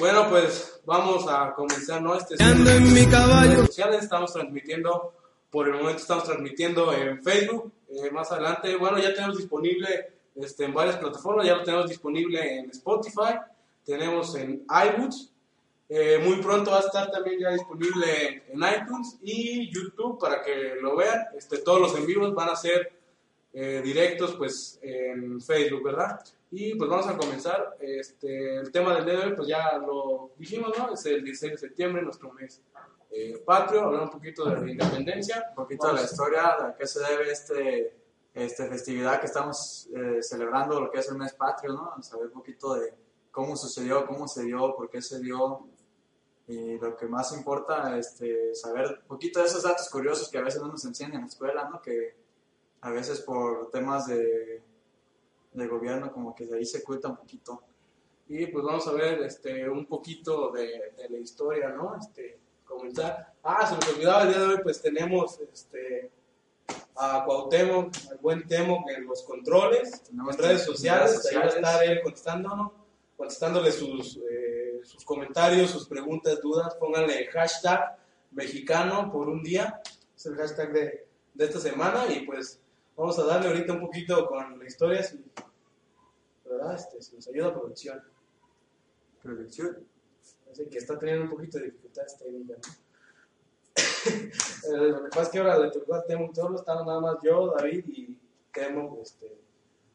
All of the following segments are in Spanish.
Bueno, pues vamos a comenzar, ¿no? Este Ando en mi caballo. sociales, estamos transmitiendo, por el momento estamos transmitiendo en Facebook, eh, más adelante, bueno, ya tenemos disponible este, en varias plataformas, ya lo tenemos disponible en Spotify, tenemos en iBooks, eh, muy pronto va a estar también ya disponible en iTunes y YouTube para que lo vean, este, todos los en vivos van a ser eh, directos pues en Facebook, ¿verdad? Y pues vamos a comenzar, este, el tema del día de hoy pues ya lo dijimos, ¿no? Es el 16 de septiembre, nuestro mes eh, patrio, hablar un poquito de la independencia, un poquito de la historia, a qué se debe este, este festividad que estamos eh, celebrando, lo que es el mes patrio, ¿no? Saber un poquito de cómo sucedió, cómo se dio, por qué se dio, y lo que más importa, este, saber un poquito de esos datos curiosos que a veces no nos enseñan en la escuela, ¿no? Que a veces por temas de, de gobierno como que de ahí se oculta un poquito. Y pues vamos a ver este, un poquito de, de la historia, ¿no? Este, comenzar. Ah, se me olvidaba el día de hoy, pues tenemos este, a Cuauhtémoc, al buen Temo en los controles, Tenemos en redes sociales, redes ahí va a sociales. estar él contestándonos, contestándole sus, eh, sus comentarios, sus preguntas, dudas, pónganle hashtag mexicano por un día, es el hashtag de, de esta semana y pues vamos a darle ahorita un poquito con la historia, si, ¿verdad? Este, si nos ayuda producción. Producción. Así que está teniendo un poquito de dificultades técnicas. ¿no? Eh, lo que pasa es que ahora le tocó a Temo solo, estamos nada más yo, David y Temo, este,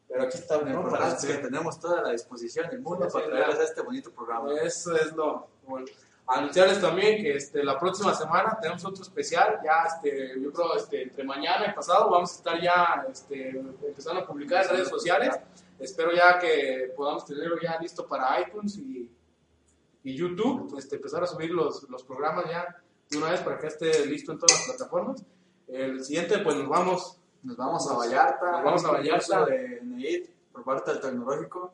pero aquí está, ¿no? Para es que este- tenemos toda la disposición del mundo Sí, para traerles claro. este bonito programa. Eso es lo bueno. Anunciarles también que este, la próxima semana tenemos otro especial, ya este, yo creo este, entre mañana y pasado vamos a estar ya este, empezando a publicar en redes sociales. Espero ya que podamos tenerlo ya listo para iTunes y, y YouTube, este, empezar a subir los, los programas ya de una vez para que esté listo en todas las plataformas. El siguiente, pues nos vamos Nos vamos a Vallarta. Nos vamos a Vallarta. De NEIT, por parte del tecnológico.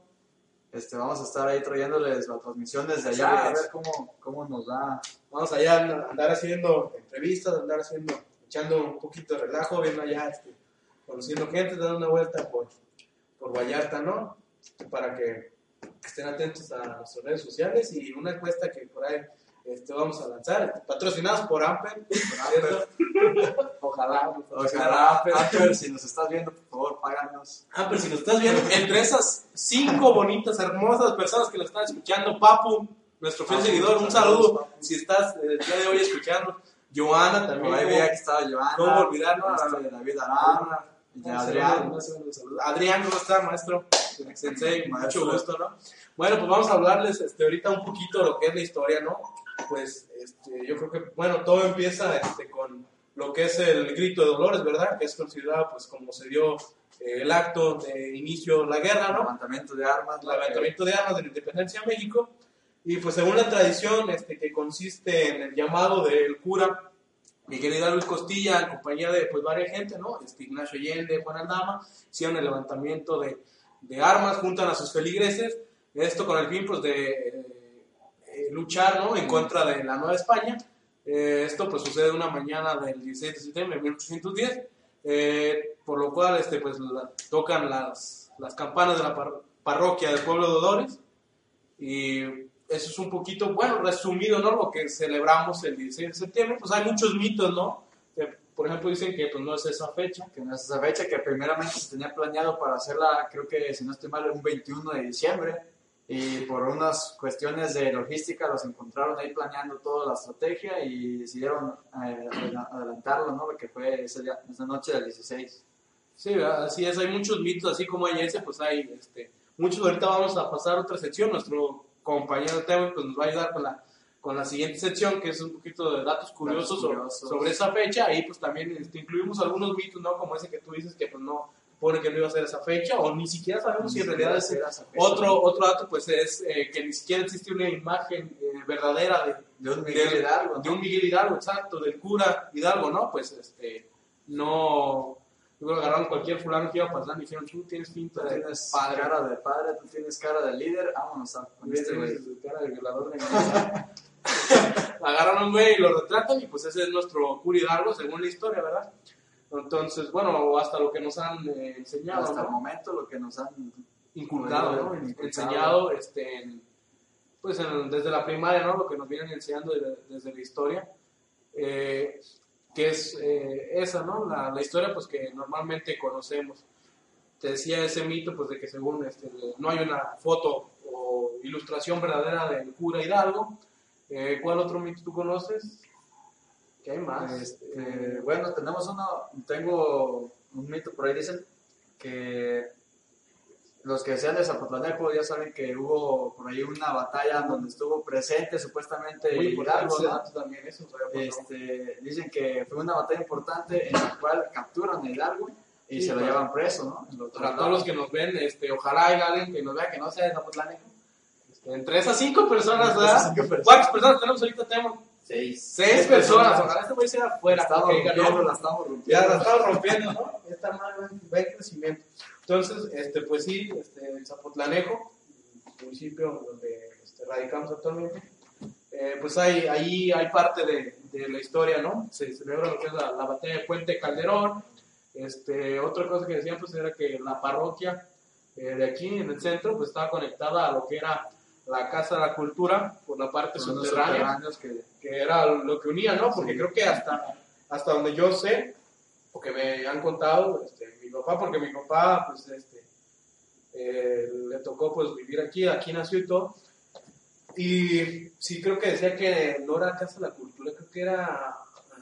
Este, vamos a estar ahí trayéndoles la transmisión desde allá, a ver cómo, cómo nos da. Vamos allá a andar haciendo entrevistas, andar haciendo, echando un poquito de relajo, viendo allá, este, conociendo gente, dando una vuelta por, por Vallarta, ¿no? Para que estén atentos a nuestras redes sociales y una encuesta que por ahí este, vamos a lanzar, patrocinados por Amper, ¿cierto? Ojalá, Ojalá, Amper, si nos estás viendo, por favor, páganos. Amper, si nos estás viendo, entre esas cinco bonitas, hermosas personas que nos están escuchando, Papu, nuestro fiel seguidor, un saludo, Papu. si estás eh, el día de hoy escuchando, Joana también. Por ahí veía que estaba llevando. ¿Cómo olvidarlo? Este, David Arana, y Adrián. Adrián, ¿cómo está, maestro? Sensei, mucho gusto, ¿no? Bueno, pues vamos a hablarles este, ahorita un poquito de lo que es la historia, ¿no? Pues este, yo creo que, bueno, todo empieza este, con lo que es el grito de Dolores, ¿verdad? Que es considerado, pues, como se dio eh, el acto de inicio de la guerra, ¿no? Levantamiento de armas. el levantamiento de armas de la independencia de México. Y pues según la tradición este, que consiste en el llamado del cura Miguel Hidalgo y Costilla, en compañía de pues varias gente, ¿no? Este, Ignacio Allende, Juan Aldama, hicieron el levantamiento de, de armas, juntan a sus feligreses, esto con el fin pues de eh, luchar, ¿no? En contra de la Nueva España. Eh, esto pues sucede una mañana del 16 de septiembre de 1810, eh, por lo cual este, pues, la- tocan las, las campanas de la par- parroquia del pueblo de Dolores y eso es un poquito, bueno, resumido, ¿no? Lo que celebramos el 16 de septiembre, pues hay muchos mitos, ¿no? Por ejemplo, dicen que pues no es esa fecha. que no es esa fecha, que primeramente se tenía planeado para hacerla, creo que si no estoy mal, un 21 de diciembre, y por unas cuestiones de logística los encontraron ahí planeando toda la estrategia y decidieron eh, adela- adelantarlo, ¿no? Que fue ese día, esa noche del 16. Sí, ¿verdad? así es, hay muchos mitos, así como hay ese, pues hay este, muchos. Ahorita vamos a pasar a otra sección, nuestro compañero Teo pues, nos va a ayudar con la, con la siguiente sección, que es un poquito de datos curiosos, sobre- curiosos. Sobre, esa fecha, ahí pues también este, incluimos algunos mitos, ¿no? Como ese que tú dices que pues no, pone que no iba a ser esa fecha, o ni siquiera sabemos si en realidad es fecha. otro, otro dato, pues es eh, que ni siquiera existe una imagen eh, verdadera de, de un Miguel del- Hidalgo, de un Miguel Hidalgo, exacto, del cura Hidalgo, ¿no? Pues este, no, yo creo que agarraron cualquier fulano que iba pasando y dijeron, tú tienes pinta Tú de tienes padre. cara de padre, tú tienes cara de líder, vámonos a con este güey. Cara de violador de niños. Agarran a un güey y lo retratan y pues ese es nuestro cura Hidalgo, según la historia, ¿verdad? Entonces, bueno, o hasta lo que nos han eh, enseñado, Hasta el momento lo que nos han inculcado, ¿no? Inculcado. enseñado este, en- pues en- desde la primaria, ¿no? Lo que nos vienen enseñando desde, desde la historia, eh, que es eh, esa, ¿no? La, la historia, pues que normalmente conocemos. Te decía ese mito, pues de que según este, no hay una foto o ilustración verdadera del cura Hidalgo. Eh, ¿Cuál otro mito tú conoces? ¿Qué más? Este, bueno, tenemos uno, tengo un mito por ahí, dicen que los que sean de Zapotlanejo ya saben que hubo por ahí una batalla donde estuvo presente supuestamente Muy Hidalgo, también, eso. Este, dicen que fue una batalla importante en la cual capturan a Hidalgo y Sí, se lo llevan preso, ¿no? Para todos los que nos ven, este, ojalá haya alguien que nos vea que no sea de Zapotlanejo. Este, entre esas cinco personas, ¿verdad? ¿Cuántas personas tenemos ahorita, Temo? Seis. Seis personas. Ojalá este güey sea afuera. Estamos rompiendo, no, la estamos rompiendo. ya la estamos rompiendo, ¿no? Esta madre va en crecimiento. Entonces, este, pues sí, este, en Zapotlanejo, municipio donde este, radicamos actualmente, eh, pues hay, ahí hay parte de, de la historia, ¿no? Se celebra lo que es la, la batalla de Puente Calderón. Este, otra cosa que decían, pues era que la parroquia eh, de aquí en el centro, pues estaba conectada a lo que era la Casa de la Cultura por la parte subterránea que que era lo que unía, ¿no? Porque Sí. creo que hasta, hasta donde yo sé, o que me han contado, este, mi papá, porque mi papá, pues, este, eh, le tocó, pues, vivir aquí, aquí nació y todo, y sí creo que decía que no era Casa de la Cultura, creo que era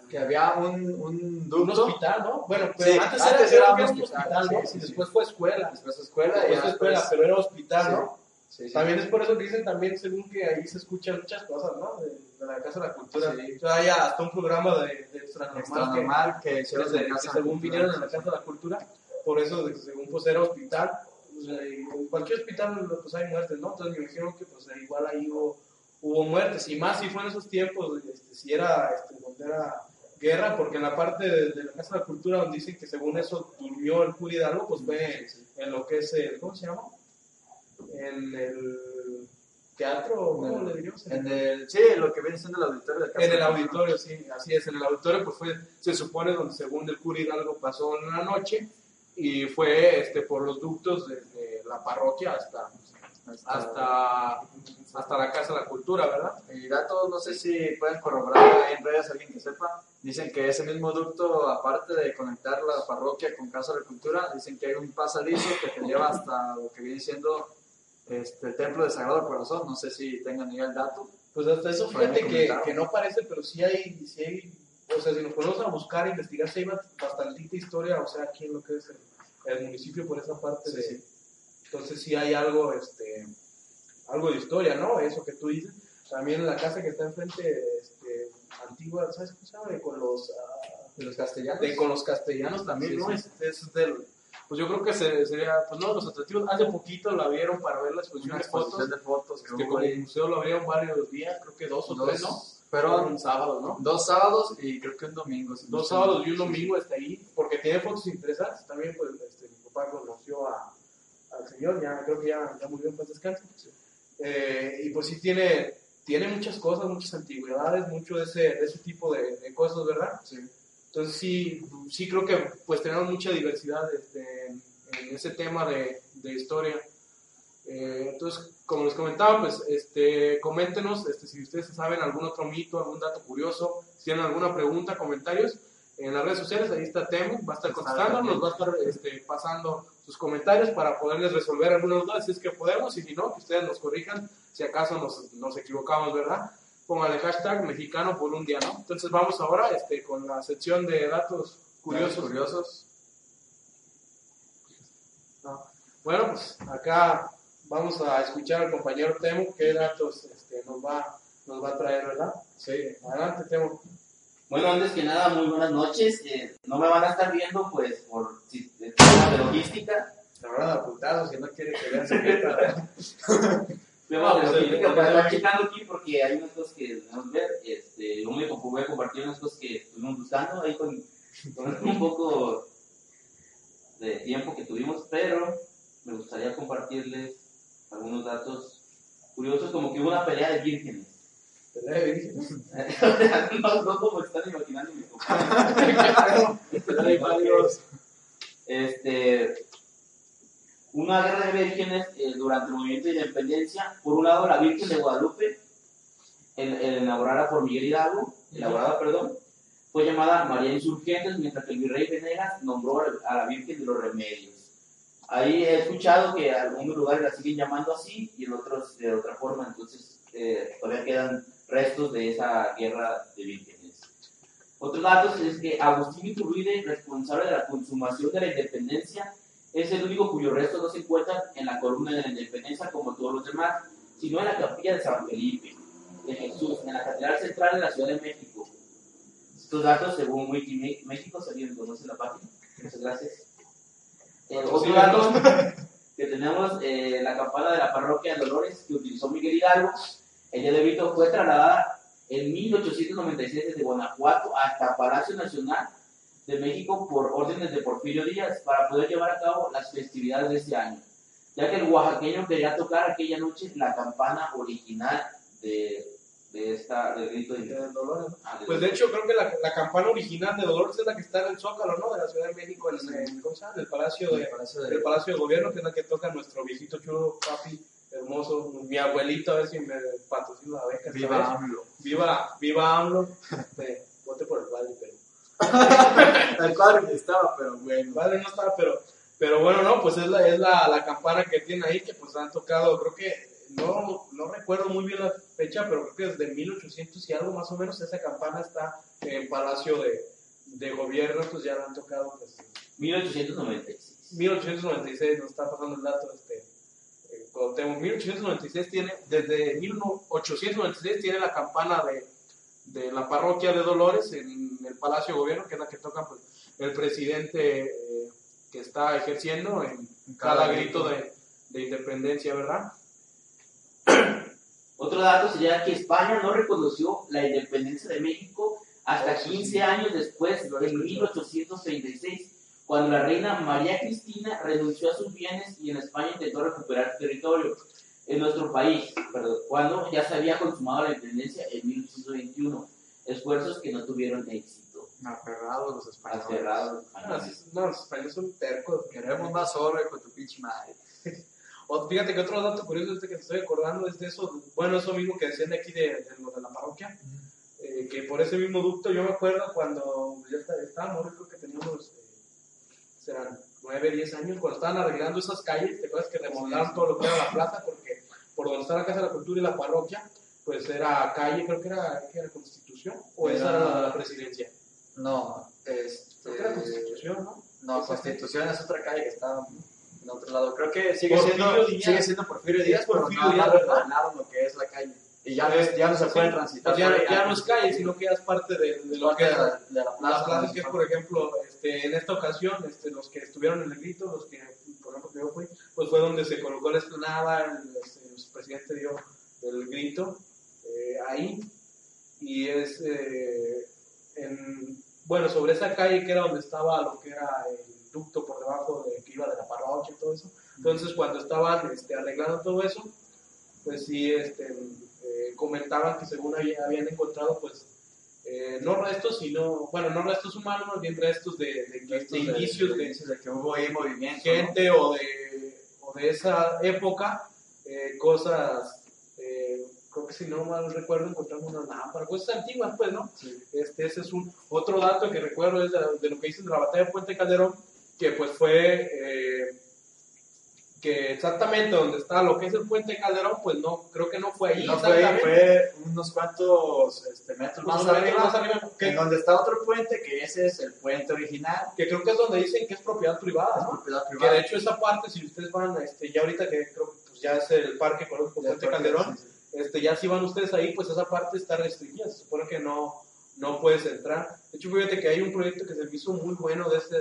que había un, un un hospital, ¿no? Bueno, Sí, pero antes, antes era, era un que hospital, ¿no? sí, sí, y sí. después fue escuela, después escuela después ya escuela, después- pero era hospital, Sí. ¿no? Sí, sí. También es por eso que dicen también, según que ahí se escuchan muchas cosas, ¿no? De, de la Casa de la Cultura. Sí. O sea, hay hasta un programa de, de extra normal Extra que, que que casa según vinieron en la Casa de la Cultura, por eso, de según pues era hospital, en cualquier hospital pues hay muertes, ¿no? Entonces me imagino que pues igual ahí hubo, hubo muertes, y más si fue en esos tiempos, este, si era, este, donde era guerra, porque en la parte de, de la Casa de la Cultura donde dicen que según eso durmió el Hidalgo, pues fue en lo que es el, ¿cómo se llama? En el teatro, ¿cómo le diríamos? En el, sí, lo que viene siendo el auditorio de casa En el auditorio, sí, así es. En el auditorio, pues fue, se supone, donde según el cura Hidalgo pasó en una noche y fue este, por los ductos desde la parroquia hasta, hasta, hasta la Casa de la Cultura, ¿verdad? Y datos, no sé si pueden corroborar en redes alguien que sepa. Dicen que ese mismo ducto, aparte de conectar la parroquia con Casa de la Cultura, dicen que hay un pasadizo que te lleva hasta lo que viene siendo este el Templo de Sagrado Corazón. No sé si tengan ya el dato. Pues hasta eso, fíjate que, que no parece, pero sí hay, sí hay, o sea, si nos ponemos a buscar, a investigar, sí hay bastantita historia, o sea, aquí en lo que es el, el municipio por esa parte Sí, de... sí. Entonces sí hay algo, este, algo de historia, ¿no? Eso que tú dices. También la casa que está enfrente, este, antigua, ¿sabes cómo se llama? De con los, ah, De los castellanos. de con los castellanos también, Sí, ¿no? sí. Es, es del, pues yo creo que se- sería, pues no, los atractivos. Hace poquito la vieron para ver la exposición de fotos. de fotos que como ahí. museo lo abrieron varios días, creo que dos o Dos- tres, ¿no? Fueron un sábado, ¿no? dos sábados y creo que un domingo. si Dos sábados y un domingo está ahí, porque tiene fotos interesantes. También, pues, este, mi papá conoció a, al señor, ya creo que ya, ya murió en paz descanse. Eh, y pues sí tiene, tiene muchas cosas, muchas antigüedades, mucho de ese, de ese tipo de, de cosas, ¿verdad? Sí. Entonces sí, sí creo que pues tenemos mucha diversidad este, en, ese tema de, de historia. Eh, entonces, como les comentaba, pues este, coméntenos este, si ustedes saben algún otro mito, algún dato curioso, si tienen alguna pregunta, comentarios en las redes sociales, ahí está Temu, va a estar contestando, nos va a estar este, pasando sus comentarios para poderles resolver algunas dudas si es que podemos y si no, que ustedes nos corrijan si acaso nos, nos equivocamos, ¿verdad? Póngale hashtag mexicano por un día, ¿no? Entonces vamos ahora este, con la sección de datos curiosos. Datos curiosos. No. Bueno, pues acá vamos a escuchar al compañero Temo qué datos este, nos, va, nos va a traer, ¿verdad? Sí. Adelante, Temo. Bueno, antes que nada, muy buenas noches. Eh, no me van a estar viendo, pues, por si- tema de logística. La verdad, apuntado, si no quiere que vean de estoy checando aquí porque hay unas cosas que debemos ver. Este, yo me voy a compartir unas cosas que estuvimos buscando ahí con, con un poco de tiempo que tuvimos, pero me gustaría compartirles algunos datos curiosos, como que hubo una pelea de vírgenes. no, no como están imaginando. Hay varios- este, una guerra de vírgenes eh, durante el movimiento de independencia. Por un lado, la Virgen de Guadalupe, el, el elaborada por Miguel Hidalgo, elaborada, perdón, fue llamada María Insurgentes, mientras que el virrey Venegas nombró a la Virgen de los Remedios. Ahí he escuchado que algunos lugares la siguen llamando así y en otros de otra forma, entonces eh, todavía quedan restos de esa guerra de vírgenes. Otro dato es que Agustín Iturbide, responsable de la consumación de la independencia, es el único cuyos restos no se encuentran en la columna de la independencia como todos los demás, sino en la capilla de San Felipe, de Jesús, en la Catedral Central de la Ciudad de México. Estos datos, según Wiki México, si alguien conoce la página. Muchas gracias. Eh, otro dato que tenemos, eh, la campana de la parroquia de Dolores que utilizó Miguel Hidalgo, el día de Vito fue trasladada en 1896 desde Guanajuato hasta Palacio Nacional de México por órdenes de Porfirio Díaz para poder llevar a cabo las festividades de ese año, ya que el oaxaqueño quería tocar aquella noche la campana original de, de esta, del grito de, de Dolores. ah, de- Pues de hecho creo que la, la campana original de Dolores es la que está en el Zócalo, ¿no? De la Ciudad de México, en, en, ¿cómo se llama? En el Palacio de, el Palacio de Gobierno, que es la que toca nuestro viejito chulo, papi, hermoso, mi abuelito, a ver si me patrocina la beca. Viva. AMLO. Viva, viva AMLO. Este, vote por el padre. El padre que estaba, pero El bueno. padre no estaba, pero, pero bueno, no, pues es la, es la, la campana que tiene ahí, que pues han tocado, creo que, no, no recuerdo muy bien la fecha, pero creo que desde 1800 y algo más o menos, esa campana está en Palacio de, de Gobierno, pues ya la han tocado, pues, 1896. 1896, nos está pasando el dato, este, eh, Cuauhtémoc. 1896 tiene, desde 1896 tiene la campana de, de la parroquia de Dolores en el Palacio de Gobierno, que es la que toca pues, el presidente eh, que está ejerciendo en cada grito de, de independencia, ¿verdad? Otro dato sería que España no reconoció la independencia de México hasta Oh, sí, 15 sí. años después, en escuchado. 1836, cuando la reina María Cristina renunció a sus bienes y en España intentó recuperar territorio en nuestro país, perdón, cuando ya se había consumado la independencia en 1821, esfuerzos que no tuvieron éxito. Aferrados los españoles. Aferrados. No, no, los españoles son tercos. Queremos más oro con tu pinche madre. O, fíjate que otro dato curioso este que te estoy acordando es de eso, bueno, eso mismo que decían de aquí de, de de la parroquia, eh, que por ese mismo ducto yo me acuerdo cuando ya está- estábamos, creo que teníamos, eh, serán 9, 10 años, cuando estaban arreglando esas calles, te acuerdas que remodelaron todo lo que era la plaza, porque por donde está la Casa de la Cultura y la parroquia, pues era calle, creo que era, que era Constitución, o esa Era- era la presidencia. No, este. Creo que era Constitución, ¿no? No, Constitución es otra calle que está en otro lado. Creo que sigue Porfirio siendo, Díaz. sigue siendo Porfirio Díaz, pero Porfirio no, Díaz, lo que es la calle. Y ya, no, ya no se Sí, puede transitar. pues ya, ya no es calle, sino que ya es parte de, de lo que de la, de la plaza. plazas que es, por ejemplo, este, en esta ocasión, este, los que estuvieron en el grito, los que, por ejemplo, que yo fui, pues fue donde se colocó la explanada, el, este, el presidente dio el grito eh, ahí, y es, eh, en, bueno, sobre esa calle que era donde estaba lo que era el ducto por debajo de que iba de la parroquia y todo eso, entonces cuando estaban este, arreglando todo eso, pues sí, este, eh, comentaban que según había- habían encontrado, pues, eh, no restos, sino, bueno, no restos humanos, más bien restos de, de, de de, indicios de que hubo ahí movimiento. gente o de, o de esa época, eh, cosas, creo que si no mal recuerdo, encontramos una lámpara, cosas antiguas, pues, ¿no? Sí. Este, ese es un otro dato que recuerdo es de, de lo que dicen de la batalla de Puente Calderón, que pues fue eh, que exactamente donde está lo que es el Puente Calderón, pues no, creo que no fue ahí. No fue ahí, fue unos cuantos este, metros más metro arriba. más arriba, En que, donde está otro puente, que ese es el puente original. que creo que es donde dicen que es propiedad privada, Es ¿no? propiedad Que privada. de hecho esa parte, si ustedes van, este, ya ahorita que creo que pues, ya es el parque ecológico Puente Calderón, sí, sí. Este, ya si van ustedes ahí, pues esa parte está restringida, se supone que no, no puedes entrar. De hecho, fíjate que hay un proyecto que se me hizo muy bueno de, ese,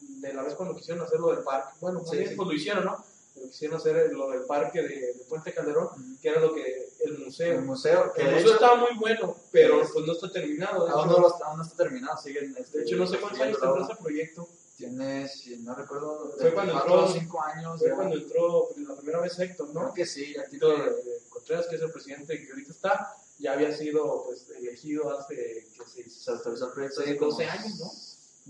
de la vez cuando quisieron hacer lo del parque. Bueno, Sí, sí, pues lo hicieron, ¿no? Pero quisieron hacer lo del parque de, de Puente Calderón, que era lo que el museo. El museo, que El de museo hecho, estaba muy bueno, pero Sí. pues no está terminado. De aún hecho, no, lo- aún no está terminado, siguen. este, de hecho, no sé cuántos años tendrá ese proyecto. Tiene, si no recuerdo, Fue cuando 4 o entró- 5 años. Fue ya. cuando entró la primera vez Héctor, ¿no? Creo que sí, ya Tito tiene. Eh, Contreras, que es el presidente que ahorita está, ya había sido pues, elegido hace que seis, Se autorizó el proyecto hace hace como- 12 años, ¿no?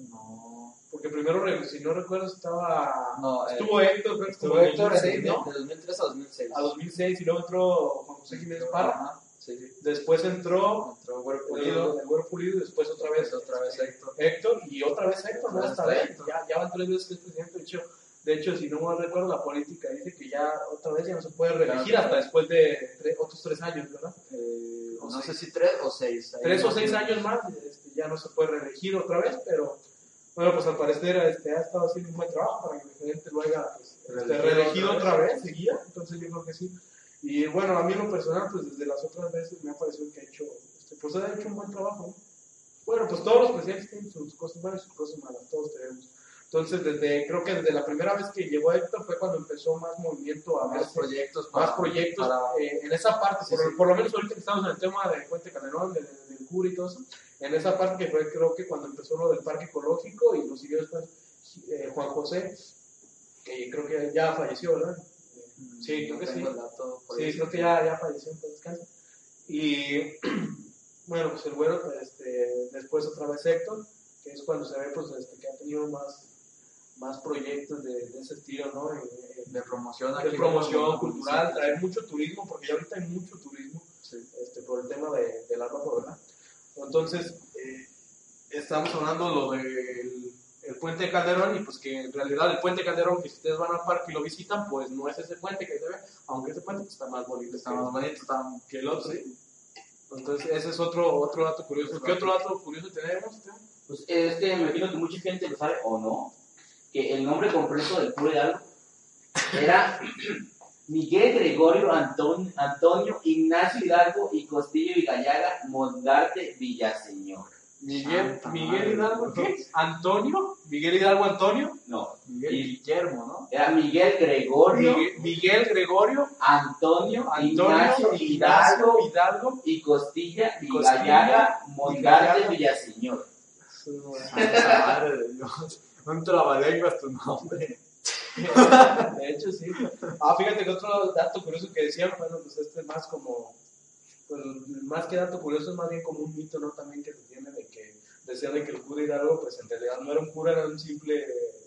No. Porque primero, si no recuerdo, estaba. No, eh, Estuvo Héctor, creo que estuvo Héctor en- 2006, de, ¿no? de 2003 a 2006. A 2006 y luego entró Juan José Jiménez Parra. Ajá, Sí, sí. Después entró Entró Güero el, Pulido, el Güero Pulido y después otra vez, otra vez Héctor. Héctor y otra vez Héctor, ¿no? Vez. Héctor. Ya, ya van tres veces que es presidente. De hecho, de hecho, si no mal recuerdo, la política dice que ya otra vez ya no se puede reelegir Claro. hasta después de otros tres años, ¿verdad? Eh, O no seis. sé si 3 o 6. tres o seis años más, este, ya no se puede reelegir otra vez, pero bueno, pues al parecer este, ha estado haciendo un buen trabajo para que el presidente lo haya pues, este, Reelegido otra otra vez, seguida, entonces yo creo que sí. Y bueno, a mí en lo personal, pues desde las otras veces me ha parecido que ha hecho, este, pues ha hecho un buen trabajo. ¿no? Bueno, pues todos los presidentes tienen sus cosas buenas y sus cosas malas, todos tenemos. Entonces, desde, creo que desde la primera vez que llegó Héctor fue cuando empezó más movimiento a Más proyectos. más para- proyectos para- eh, en esa parte, Sí, por, sí. por lo menos ahorita que estamos en el tema de Puente Calderón, de- de- del CUR y todo eso, en esa parte que fue creo que cuando empezó lo del parque ecológico y lo siguió después eh, Juan José, que creo que ya falleció, ¿verdad? Sí, creo que sí. Sí, creo que ya, ya falleció en paz descanse. Y bueno, pues el bueno, pues, este, después otra vez Héctor, que es cuando se ve pues, este, que ha tenido más, más proyectos de, de ese estilo, ¿no? En- en- de promoción de aquí promoción cultural, sí, traer mucho turismo, porque ya ahorita hay mucho turismo sí. este, por el tema de, de la ropa, ¿verdad? Entonces, eh, estamos hablando lo del el puente de Calderón y pues que en realidad el puente de Calderón, que si ustedes van al parque y lo visitan, pues no es ese puente que se ve, aunque ese puente pues, está más bonito, Está más bonito, está que el otro. Entonces, ese es otro, otro dato curioso. ¿Qué otro dato curioso tenemos? Pues es que me imagino que mucha gente lo sabe o no, que el nombre completo del cura Hidalgo era Miguel Gregorio Antonio, Antonio Ignacio Hidalgo y Costillo y Gallaga Mondarte Villaseñor. Miguel, Santa Miguel. Hidalgo, ¿qué? ¿Antonio? ¿Miguel Hidalgo Antonio? No, Miguel Y- Guillermo, ¿no? era Miguel Gregorio Miguel, Miguel Gregorio Antonio, Antonio Ignacio Ignacio Hidalgo Hidalgo. y Costilla y Costilla Gallaga y Mondarte. Villaseñor. Santa madre de Dios. Un trabalenguas tu nombre. De hecho, sí. Ah, fíjate que otro dato curioso que decían, bueno, pues este es más como, pues más que dato curioso, es más bien como un mito, ¿no? También que se tiene de que decían de que el cura Hidalgo, pues en realidad no era un cura, era un simple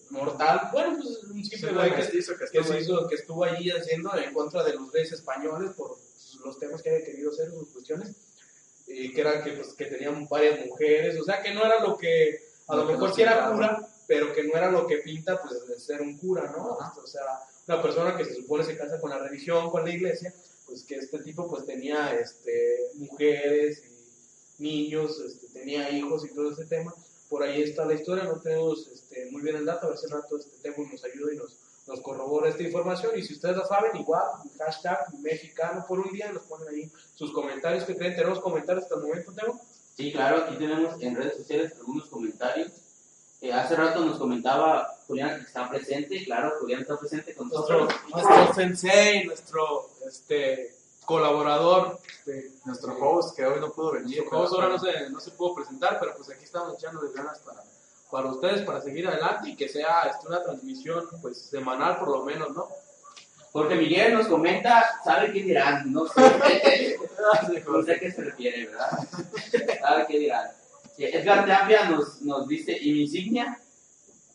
mortal. Bueno, pues un simple güey que, que que se hizo, que estuvo allí haciendo en contra de los reyes españoles por los temas que había querido hacer, sus cuestiones, y que era que, pues, que tenían varias mujeres, o sea, que no era lo que, a Lo lo mejor sí era cura, pero que no era lo que pinta, pues, de ser un cura, ¿no? O sea, una persona que se supone se casa con la religión, con la iglesia, pues que este tipo, pues, tenía, este, mujeres y niños, este, tenía hijos y todo ese tema. Por ahí está la historia, no tenemos este, muy bien el dato, a ver si el rato este tema nos ayuda y nos, nos corrobora esta información. Y si ustedes la saben, igual, hashtag mexicano por un día, nos ponen ahí sus comentarios que creen. Tenemos comentarios hasta el momento, Teo. Sí, claro, aquí tenemos en redes sociales algunos comentarios. Eh, hace rato nos comentaba Julián que está presente, claro, Julián está presente con nosotros. nuestro sensei, nuestro este, colaborador, este, Nuestro host que hoy no pudo venir. Nuestro host ahora no se, no se pudo presentar, pero pues aquí estamos echándole ganas para, para ustedes, para seguir adelante y que sea este, una transmisión pues semanal por lo menos, ¿no? Porque Miguel nos comenta, ¿sabe qué dirán? No sé. no sé a qué se refiere, ¿verdad? ¿Sabe qué dirán? Edgar Tapia nos, nos dice, ¿y mi insignia?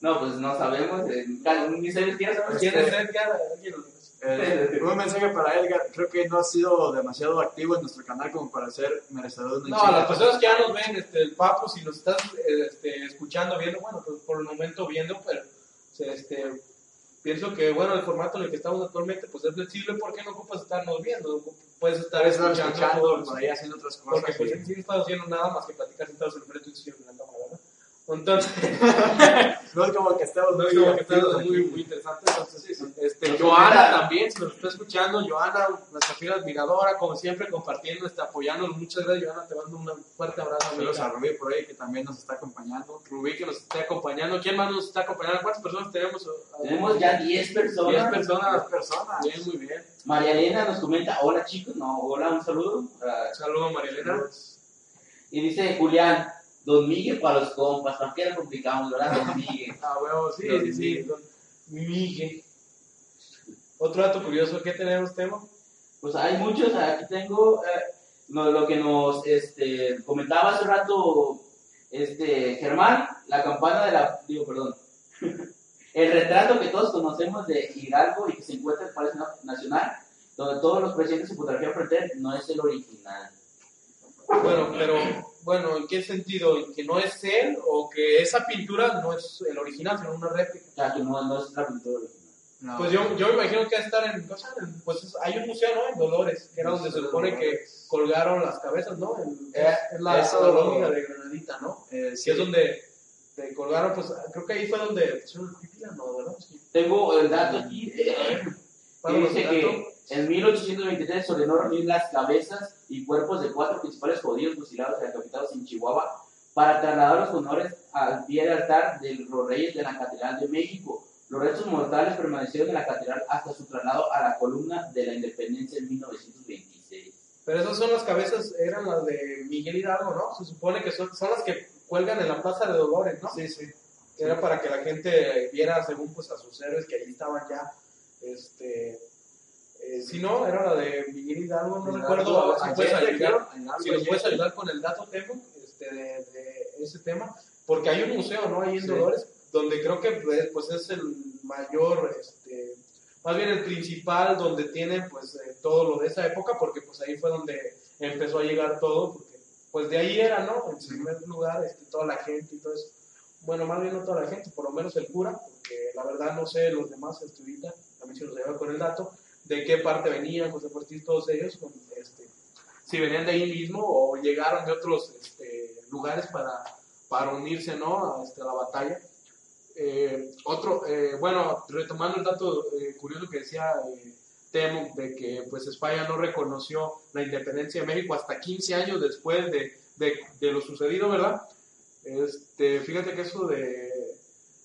No, pues no sabemos. eh, Ni ¿quién sabemos quién ¿Quién es? Edgar? ¿Alguien lo- Eh, un mensaje para Edgar. Creo que no ha sido demasiado activo en nuestro canal como para ser merecedor de una No, insignia. las personas que ya nos ven, este, el Papo, si nos estás este, escuchando, viendo, bueno, pues por el momento viendo, pero este, pienso que, bueno, el formato en el que estamos actualmente, pues es flexible porque no ocupas estarnos viendo, puedes estar escuchando, por ahí haciendo otras cosas. porque pues en sí no estás haciendo nada más que platicar sentados en frente de un sillón en la cámara, ¿verdad? Entonces, No es como que estemos no es como que divertidos muy, muy interesante. Entonces, este, Nos Joana comenta- también, si nos está escuchando, Joana, nuestra fiel admiradora, como siempre, compartiendo, este, apoyándonos. Muchas gracias, Joana, te mando un fuerte abrazo. Saludos amiga. a Rubí por ahí que también nos está acompañando. Rubí que nos está acompañando. ¿Quién más nos está acompañando? ¿Cuántas personas tenemos? Tenemos ya 10 personas. 10 personas. Las personas. Bien, muy bien. María Elena nos comenta, hola chicos, no, hola, un saludo. Ah, Saludos, María Elena. Y dice Julián, Don Miguel para los compas, ¿para qué la complicamos, verdad? Don Miguel. Ah, huevo, sí, Don sí, sí. Don Miguel. Otro dato curioso, ¿qué tenemos, Temo? Pues hay muchos, aquí tengo eh, lo que nos este, comentaba hace rato este, Germán, la campana de la, digo, perdón, el retrato que todos conocemos de Hidalgo y que se encuentra en el Palacio Nacional, donde todos los presidentes se fotografían frente a él, no es el original. Bueno, pero, bueno, ¿en qué sentido? ¿En ¿Que no es él o que esa pintura no es el original, sino una réplica? O sea, que no, no es la pintura original. No. Pues yo, yo me imagino que va a estar en, no sé, en- pues es- hay un museo, ¿no? En Dolores, que era donde se supone que colgaron las cabezas, ¿no? En- Eh, es la, lógica de Granadita, ¿no? Eh, sí. Que es donde te colgaron, pues creo que ahí fue donde pusieron el pipila, ¿no? ¿Verdad? Sí. Tengo el dato aquí, eh, Para que dice que en 1823 se ordenó reunir las cabezas y cuerpos de cuatro principales judíos fusilados y decapitados en Chihuahua para trasladar los honores al pie del altar de los reyes de la Catedral de México. Los restos mortales permanecieron en la catedral hasta su traslado a la columna de la Independencia en 1926. Pero esas son las cabezas, eran las de Miguel Hidalgo, ¿no? Se supone que son, son las que cuelgan en la Plaza de Dolores, ¿no? Sí, sí. Era para que la gente viera, según pues a sus héroes que allí estaban ya, este... eh, si no, era la de Miguel Hidalgo, no recuerdo, si puedes ayudar, si nos puedes ayudar con el dato, Temo, este, de, de ese tema, porque hay un museo, ¿no? Ahí en Sí. Dolores, donde creo que pues, pues, es el mayor, este, más bien el principal, donde tiene pues eh, todo lo de esa época, porque pues ahí fue donde empezó a llegar todo, porque pues de ahí era, ¿no? En primer lugar, este, toda la gente y todo eso. Bueno, más bien no toda la gente, por lo menos el cura, porque la verdad no sé los demás este, ahorita, también se los lleva con el dato, de qué parte venían, José Ortiz, todos ellos, con, este, si venían de ahí mismo o llegaron de otros este, lugares para, para unirse, ¿no? A, este, la batalla. Eh, otro, eh, bueno, retomando el dato eh, curioso que decía Temo, de que pues España no reconoció la independencia de México hasta 15 años después de, de, de lo sucedido, ¿verdad? Este, fíjate que eso de,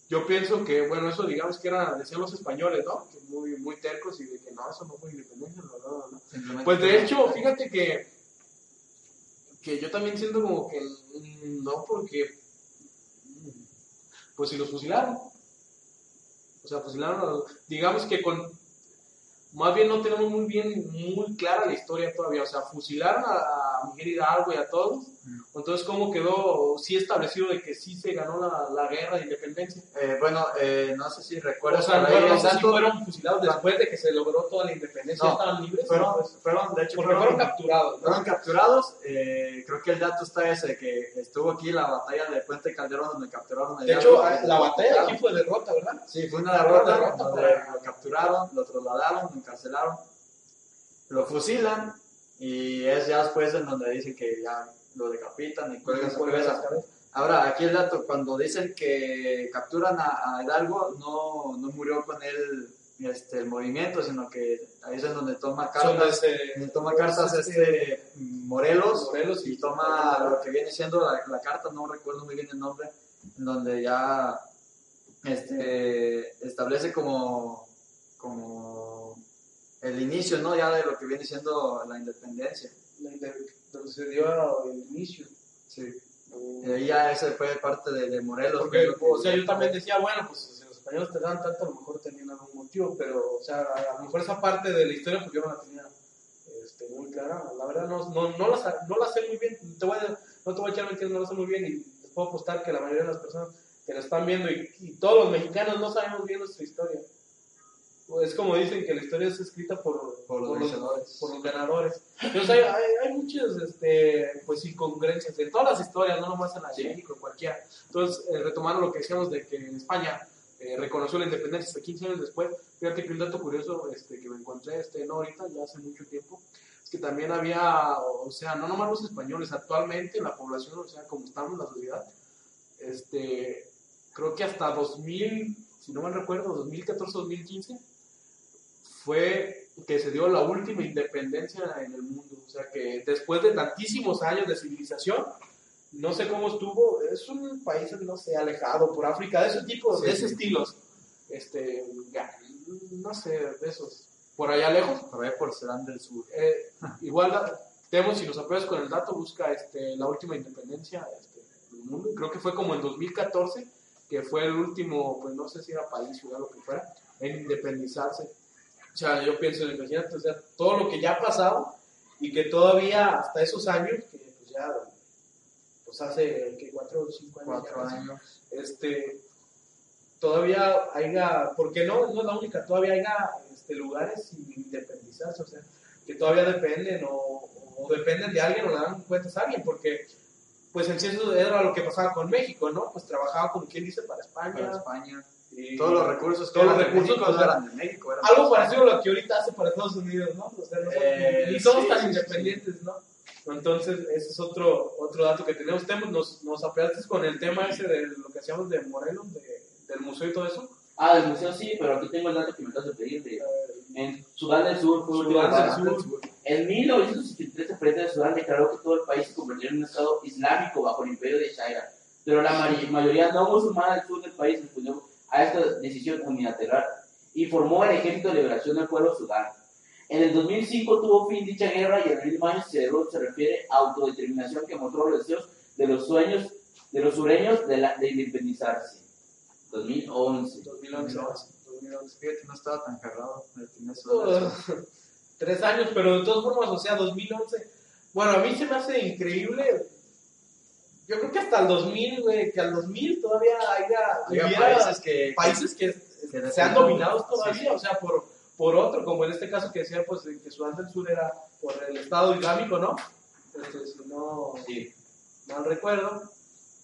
yo pienso que, bueno, eso digamos que era, decían los españoles, ¿no? Que muy, muy tercos y de que no, eso no fue independencia, no, no, no, Pues de hecho, fíjate que, que yo también siento como que no, porque pues si los fusilaron. O sea, fusilaron, a los- digamos que con, más bien no tenemos muy bien, muy clara la historia todavía. O sea, fusilaron a, a Miguel Hidalgo y a todos. Entonces, ¿cómo quedó sí establecido de que sí se ganó la, la guerra de independencia? Eh, bueno, eh, no sé si O recuerdas sea, por ahí no, no sé si fueron fusilados después de que se logró toda la independencia, No, estaban libres. fueron, Pues, fueron, de hecho, porque fueron capturados. fueron capturados. eh, creo que el dato está ese, que estuvo aquí la batalla de Puente Calderón donde capturaron a De hecho, la batalla aquí fue derrota, ¿verdad? Sí, fue una derrota, derrota, donde lo capturaron, lo trasladaron, lo encarcelaron, lo fusilan y es ya después en donde dicen que ya lo decapitan y cuelgan su cabeza. Ahora, aquí el dato, cuando dicen que capturan a, a Hidalgo, no, no murió con él este, el movimiento, sino que ahí es en donde toma cartas, donde toma cartas este Morelos, Morelos y toma lo que viene siendo la, la carta, no recuerdo muy bien el nombre, en donde ya este, establece como, como el inicio, ¿no? Ya de lo que viene siendo la independencia. la donde se dio el inicio. Sí. Y ahí ya ese fue parte de, de Morelos. Porque, que o sea, yo también decía, bueno, pues si los españoles te dan tanto, a lo mejor tenían algún motivo, pero, o sea, a lo mejor esa parte de la historia, pues yo no la tenía este, muy clara. La verdad, no, no, no, la, no la sé muy bien. Te voy a, no te voy a echar mentiras, no la sé muy bien y les puedo apostar que la mayoría de las personas que la están viendo y, y todos los mexicanos no sabemos bien nuestra historia. Es como dicen que la historia es escrita por, Por los por los ganadores. Entonces hay, hay, hay muchas este, pues, incongruencias en todas las historias, no nomás en la de Sí. México, en cualquiera. Entonces, eh, retomando lo que decíamos de que en España eh, reconoció la independencia hasta 15 años después, fíjate que un dato curioso este, que me encontré, este, no ahorita, ya hace mucho tiempo, es que también había, o sea, no nomás los españoles, actualmente en la población, o sea, como estamos en la sociedad, este, creo que hasta 2000, si no mal recuerdo, 2014-2015, fue que se dio la última independencia en el mundo. O sea que después de tantísimos años de civilización, no sé cómo estuvo, es un país, no sé, alejado por África, de ese tipo, Sí, de sí. ese estilos. Este, no sé, de esos. Por allá lejos, Por ahí por Sudán del Sur. eh, igual Temo, si nos apoyas con el dato, busca este, la última independencia este, del mundo. Creo que fue como en 2014, que fue el último, pues no sé si era país, ciudad, lo que fuera, en independizarse. O sea, yo pienso, imagínate, o sea, todo lo que ya ha pasado y que todavía hasta esos años, que pues ya, pues hace que cuatro o cinco años. Cuatro años. este todavía haya, porque no, no es la única, todavía haya este, lugares sin independizarse, o sea, que todavía dependen o, o dependen de alguien o le dan cuentas a alguien, porque pues en sí eso era lo que pasaba con México, ¿no? Pues trabajaba como quien dice para España. Para España. Y- Todos los recursos todos los eran de recursos, México eran de México. eran algo parecido a lo que ahorita hace para Estados Unidos, ¿no? O sea, Eh, ni somos sí, tan independientes, ¿no? Entonces, ese es otro, otro dato que tenemos. Nos, nos apoyaste con el tema ese de lo que hacíamos de Morelos, de- del museo y todo eso. Ah, del museo sí, pero aquí tengo el dato que me acabas de pedir. De, en Sudán del Sur fue Sudán del país. Sur. En 1963 el presidente de Sudán declaró que todo el país se convertiría en un estado islámico bajo el imperio de Shaira, pero la mayoría no musulmana del sur del país respondió a esta decisión unilateral y formó el Ejército de Liberación del Pueblo Sudán. En el 2005 tuvo fin dicha guerra y en el mismo año se se refiere a autodeterminación que mostró los deseos de los sueños de los sureños de, la, de independizarse. 2011. 2011. 2011. Fíjate, no estaba tan cargado. Uh, tres años, pero de todas formas, o sea, 2011. Bueno, a mí se me hace increíble. Yo creo que hasta el 2000, güey, que al 2000 todavía haya, hubiera países que, países que que sean dominados todavía, Sí, o sea, por, por otro, como en este caso que decía, pues, que Sudán del Sur era por el Estado Islámico, ¿no? Si no Sí. mal recuerdo.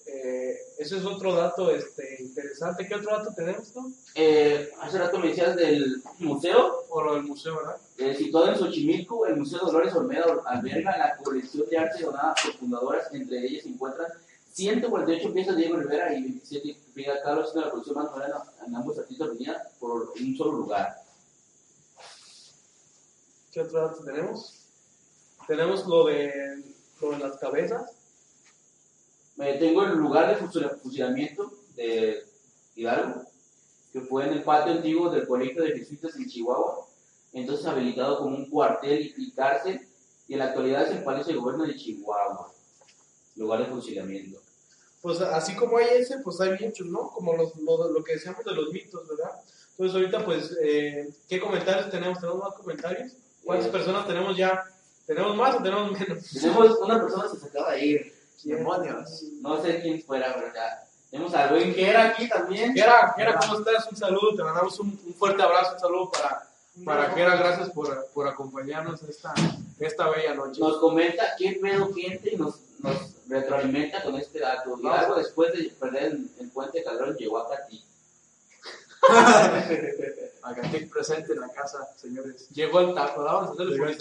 Eh, ese es otro dato este, interesante. ¿Qué otro dato tenemos, no? Eh, hace rato me decías del museo. Por lo del museo, ¿verdad? Eh, situado en Xochimilco, el Museo Dolores Olmedo alberga la colección de arte donada por fundadoras. Entre ellas se encuentran 148 piezas de Diego Rivera y 27 de Frida Kahlo, siendo la colección más moderna en ambos artistas reunida por un solo lugar. ¿Qué otro dato tenemos? Tenemos lo de, lo de las cabezas. Eh, tengo el lugar de fusila- fusilamiento de Hidalgo, que fue en el patio antiguo del Colegio de Jesuitas en Chihuahua, entonces habilitado como un cuartel y cárcel, y en la actualidad es el Palacio de Gobierno de Chihuahua, lugar de fusilamiento. Pues así como hay ese, pues hay muchos, ¿no? Como los, lo, lo que decíamos de los mitos, ¿verdad? Entonces ahorita, pues, eh, ¿qué comentarios tenemos? ¿Tenemos más comentarios? ¿Cuántas Eh, personas tenemos ya? ¿Tenemos más o tenemos menos? Tenemos una persona que se acaba de ir. Demonios. No sé quién fuera, pero ya. Tenemos al buen Gera aquí también. Gera, Gera, ¿cómo estás? Un saludo, te mandamos un, un fuerte abrazo, un saludo para, para Gera, gracias por, por acompañarnos esta, esta bella noche. Nos comenta qué pedo gente y nos, nos retroalimenta con este dato. Y algo después de perder el, el puente de Calderón llegó a Cati. Agatic presente en la casa, señores. Llegó el taco, vamos a hacerle.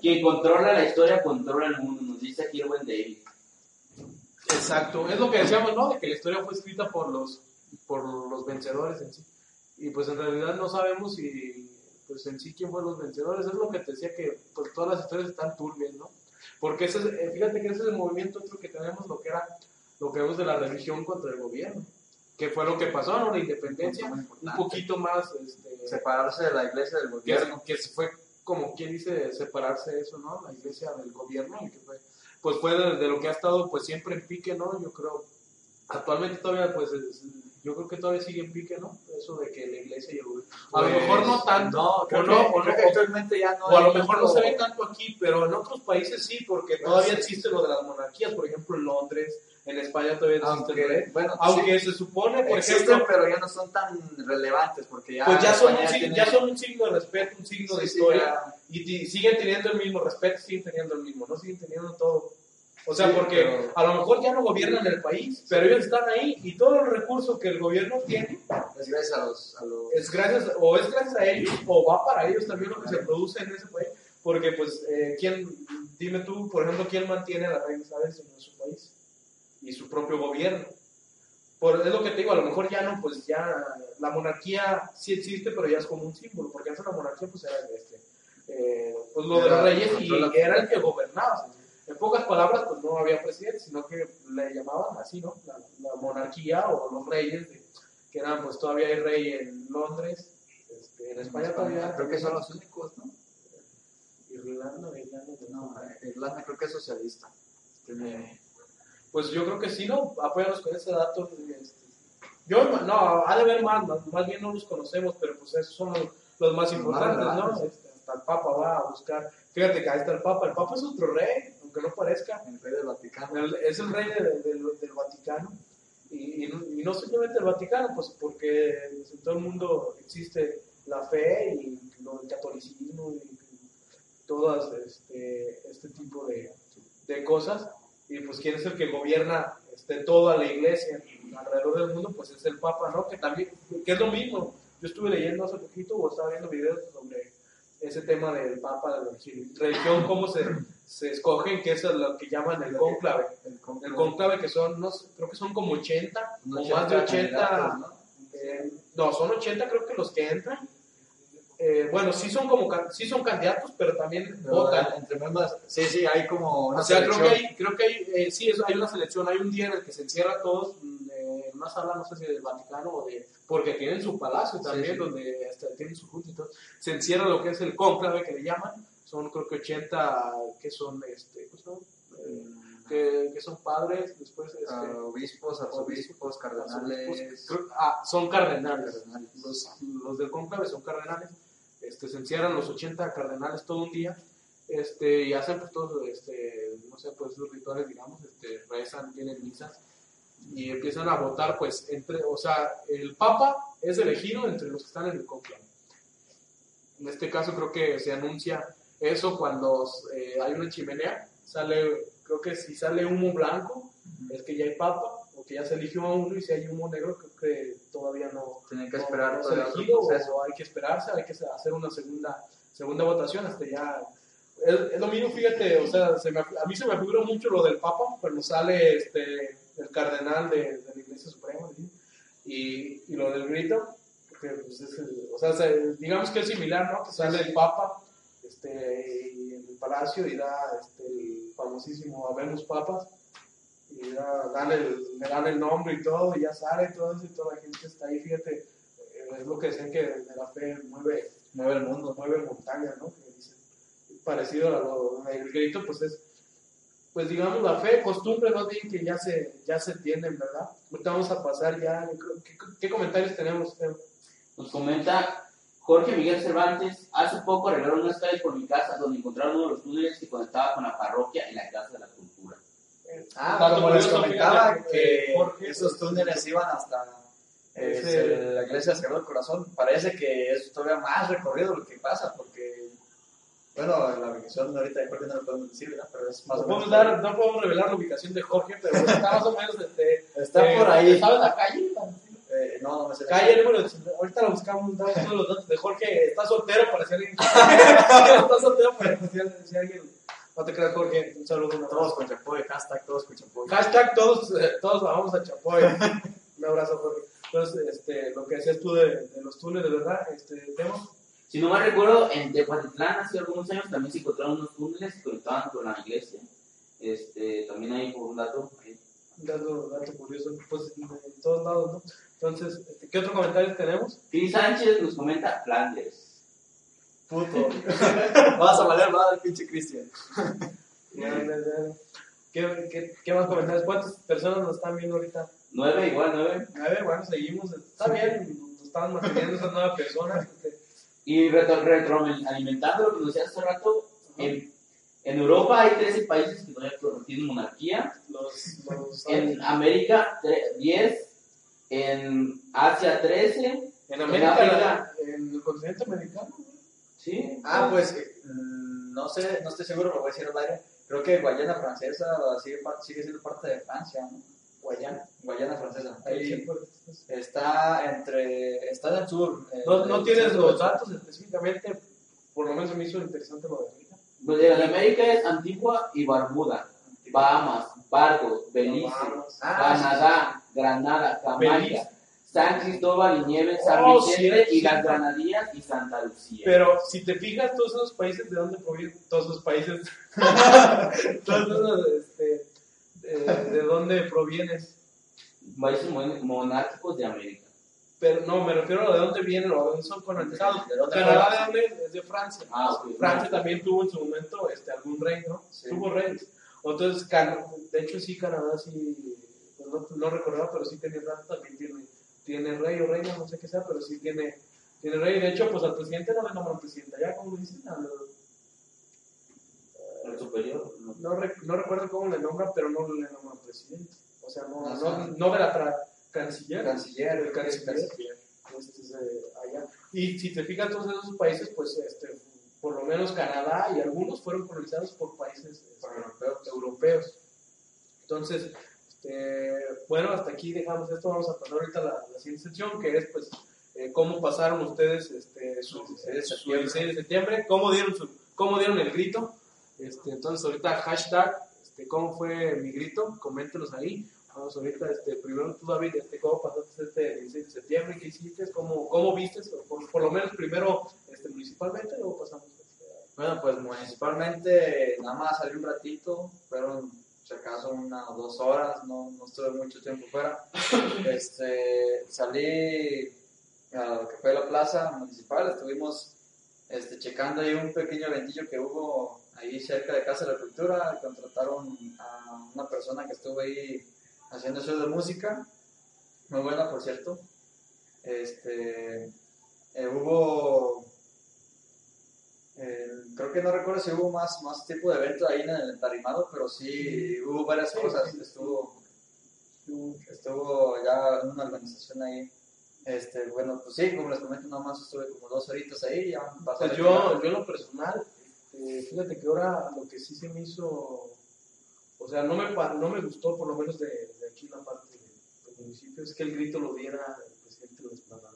Quien controla la historia controla el mundo, nos dice aquí el buen David. Exacto, es lo que decíamos, ¿no? De que la historia fue escrita por los, por los vencedores en sí. Y pues en realidad no sabemos si, pues en sí quién fueron los vencedores. Es lo que te decía que pues todas las historias están turbias, ¿no? Porque ese es, eh, fíjate que ese es el movimiento otro que tenemos, lo que era, lo que vemos de la religión contra el gobierno. Que fue lo que pasó, ¿no? La independencia, un poquito más, este, Separarse de la iglesia del que, gobierno. que se fue como quien dice separarse eso, ¿no? La iglesia del gobierno, y que fue, pues fue de, de lo que ha estado pues siempre en pique, ¿no? Yo creo, actualmente todavía pues es- yo creo que todavía sigue en pique, ¿no? Eso de que la iglesia y el gobierno. A lo Pues, mejor no tanto, No, creo o que, no, o creo no, que actualmente ya no o a lo mejor no se ve tanto aquí, pero en otros países sí, porque todavía existe lo de las monarquías, por ejemplo en Londres, en España todavía rey. Aunque, bueno, Aunque se supone, sí, por existen, ejemplo, pero ya no son tan relevantes porque ya. pues ya son, un, tiene- ya son un signo de respeto, un signo de Sí, sí, historia. ya. y, siguen teniendo el mismo respeto, siguen teniendo el mismo, no siguen teniendo todo. O sea, Sí, porque pero- a lo mejor ya no gobiernan el país, pero ellos están ahí y todo el recurso que el gobierno tiene Es gracias a los. A los es gracias, o es gracias a ellos, o va para ellos también lo que se produce en ese país. Porque, pues, eh, ¿quién, dime tú, por ejemplo, quién mantiene la reina Isabel en su país? Y su propio gobierno. por, es lo que te digo, a lo mejor ya no, pues ya la monarquía sí existe, pero ya es como un símbolo, porque antes la monarquía pues era este, eh, pues lo de los reyes y era el que gobernaba. En pocas palabras, pues no había presidente, sino que le llamaban así, ¿no? La, la monarquía o los reyes, de- que eran, pues todavía hay rey en Londres, este, en España todavía. Creo que son los únicos, ¿no? Irlanda, Irlanda, No, Irlanda creo que es socialista. Tiene- Pues yo creo que sí, ¿no? Apóyanos con ese dato. este. Yo, no, ha de haber más, más, bien no los conocemos, pero pues esos son los, los más importantes, ¿no? Este, hasta el Papa va a buscar. Fíjate que ahí está el Papa. El Papa es otro rey, aunque no parezca. El rey del Vaticano. El- es el rey de- de- del, del Vaticano. Y, y no- y no simplemente el Vaticano, pues porque en todo el mundo existe la fe y lo del catolicismo y todas este, este tipo de, de cosas. Y pues quién es el que gobierna este, toda la iglesia alrededor del mundo, pues es el Papa, ¿no? Que también, que es lo mismo. Yo estuve leyendo hace poquito o estaba viendo videos sobre ese tema del Papa, de la religión, cómo se, se escogen, que es lo que llaman el cónclave. El conclave que son, no sé, creo que son como 80 o más de 80. candidatos, ¿no? eh, no, son 80 creo que los que entran. Eh, bueno, sí son como sí son candidatos, pero también Pero votan. entre más, sí, sí, hay como una O sea, creo que hay, creo que hay, eh, sí, eso, hay una selección, hay un día en el que se encierra todos mm, eh, en una sala, no sé si del Vaticano o de, porque tienen su palacio también, sí. donde hasta tienen su junta y todo. Se encierra lo que es el cónclave que le llaman, son creo que 80 que son, este. Eh, que, que son padres, después, este, Ah, obispos, arzobispos, cardenales. Creo- ah, son cardenales. Cardenales. Los, los del cónclave son cardenales. Este, se encierran los 80 cardenales todo un día este, y hacen pues todos, este, no sé, pues sus rituales, digamos, este, rezan, tienen misas y empiezan a votar, pues, entre, o sea, el Papa es elegido entre los que están en el cónclave. En este caso creo que se anuncia eso cuando eh, hay una chimenea, sale, creo que si sale humo blanco, es que ya hay papa, o que ya se eligió a uno, y si hay humo negro, creo que todavía no, Tienen que esperar no elegido, o hay que esperarse, hay que hacer una segunda, segunda votación hasta ya. Es, es lo mismo, fíjate, o sea, se me- a mí se me figura mucho lo del Papa, cuando sale este, el cardenal de, de la Iglesia Suprema, ¿sí? y, y lo del grito, que, pues, es o sea, se- digamos que es similar, ¿no? Que sale el Papa este, y en el palacio y da este, el famosísimo Habemos Papas, y da, dan el, le dan el nombre y todo, y ya sale todo eso, y toda la gente está ahí, fíjate, eh, es lo que dicen que la fe mueve, Mueve el mundo. mueve montañas, ¿no? Que dicen, parecido a lo el grito, pues es, pues digamos, la fe, costumbre, más bien que ya se, ya se tienen, ¿verdad? Ahorita vamos a pasar ya, ¿qué, qué comentarios tenemos? Nos comenta Jorge Miguel Cervantes, hace poco arreglaron unas calles por mi casa donde encontraron uno de los túneles que conectaba con la parroquia y la Casa de la. Ah, como les curioso, comentaba, que esos túneles iban hasta eh, Ese- la iglesia Sagrado del Corazón. Parece que es todavía más recorrido lo que pasa, porque, bueno, la ubicación ahorita de Jorge no lo podemos decir, ¿verdad? Pero es más No o menos. podemos, dar, no podemos revelar la ubicación de Jorge, pero está más o menos este, Está eh, por ahí. ¿Sabes la calle? Eh, no, no me sé. Calle número 80. Ahorita la buscamos, damos todos los datos de Jorge. Está soltero para si alguien. está soltero para si alguien. No te creas, Jorge. Un saludo. un Todos con Chapoy, hashtag todos con Chapoy. Hashtag todos, eh, todos vamos a Chapoy. Un abrazo, Jorge. Entonces, este, lo que decías tú de, de los túneles, ¿verdad? Este, tema. Si no mal recuerdo, en Tepatitlán hace algunos años también se encontraron unos túneles que conectaban con la iglesia. Este, también hay un dato. ahí. Dato, dato curioso, pues en todos lados, ¿no? Entonces, este, ¿qué otro comentario tenemos? Cris Sánchez nos comenta Flanders. Puto. Vas a valer madre, pinche Cristian. ¿Qué, qué, ¿Qué más comentarios? ¿Cuántas personas nos están viendo ahorita? Nueve, igual nueve. Ver, bueno, seguimos. Está bien, nos están manteniendo esas nuevas personas. Y retro- retroalimentando lo que nos decía hace rato, en, en Europa hay 13 países que todavía tienen monarquía. los, los, En América, tre- 10. En Asia, 13. en América, África. en el continente americano. ¿Sí? Ah, pues mm, no sé, no estoy seguro, lo voy a decir al aire. Creo que Guayana Francesa sigue, par- sigue siendo parte de Francia, ¿no? Guayana, Guayana Francesa. Ahí está entre, está en el sur. eh, No, no tienes los datos específicamente, por lo menos me hizo interesante lo de. Pues de América es Antigua y Barbuda. Bahamas, Barbados, Belice, Bahamas. Ah, Canadá, Granada, Jamaica, Belice. San Cristóbal y Nieves, San Oh, Vicente sí, y las. Granadillas y Santa Lucía. Pero si te fijas, todos esos países, ¿de dónde provienen? Todos esos países. todos esos, este, de, ¿de dónde provienes? Países mon- monárquicos de América. Pero no, me refiero a de dónde vienen dónde son colonizados. ¿De dónde Canadá? ¿de dónde es? De Francia. Ah, ok. Francia también tuvo en su momento este, algún rey, ¿no? Sí. Tuvo reyes. Entonces, de hecho, sí, Canadá sí, no, no recordaba, pero sí rato, también tiene, tiene rey o reina, no sé qué sea, pero sí tiene, tiene rey. De hecho, pues al presidente no le nombran presidente, ya como dicen, al- superior. no. no, no recuerdo cómo le nombran, pero no le nombran presidente. O sea, no, Ah, no, no de la canciller. Canciller, el canciller. canciller. Este es, eh, allá. Y si te fijas, todos esos países, pues este, por lo menos Canadá y algunos fueron colonizados por países este, europeos. Entonces, este, bueno, hasta aquí dejamos esto. Vamos a pasar ahorita a la, la siguiente sección, que es pues eh, cómo pasaron ustedes este, su, Su 16 de su septiembre. 16 de septiembre, cómo dieron, su, cómo dieron el grito. Este, entonces, ahorita hashtag, este, cómo fue mi grito, coméntenos ahí. Vamos ahorita, este, primero tú David, este, cómo pasaste este 16 de septiembre, qué hiciste, cómo, cómo viste, por, por lo menos primero este, municipalmente, luego pasamos este, Bueno, pues municipalmente nada más salí un ratito, fueron si acaso una o dos horas, no, no estuve mucho tiempo fuera. Este, salí a lo que fue la plaza municipal, estuvimos este, checando ahí un pequeño eventillo que hubo ahí cerca de Casa de la Cultura, contrataron a una persona que estuvo ahí haciendo show de música, muy buena por cierto. Este, eh, hubo creo que no recuerdo si hubo más, más tipo de evento ahí en el tarimado, pero sí hubo varias cosas. Estuvo, estuvo ya una organización ahí. Este, bueno, pues sí, como les comento, nada más estuve como dos horitas ahí, ya pasó Pues yo, yo en lo personal, este, fíjate que ahora lo que sí se me hizo, o sea, no me, no me gustó por lo menos de, de aquí en la parte del municipio, es que el grito lo diera el presidente de la.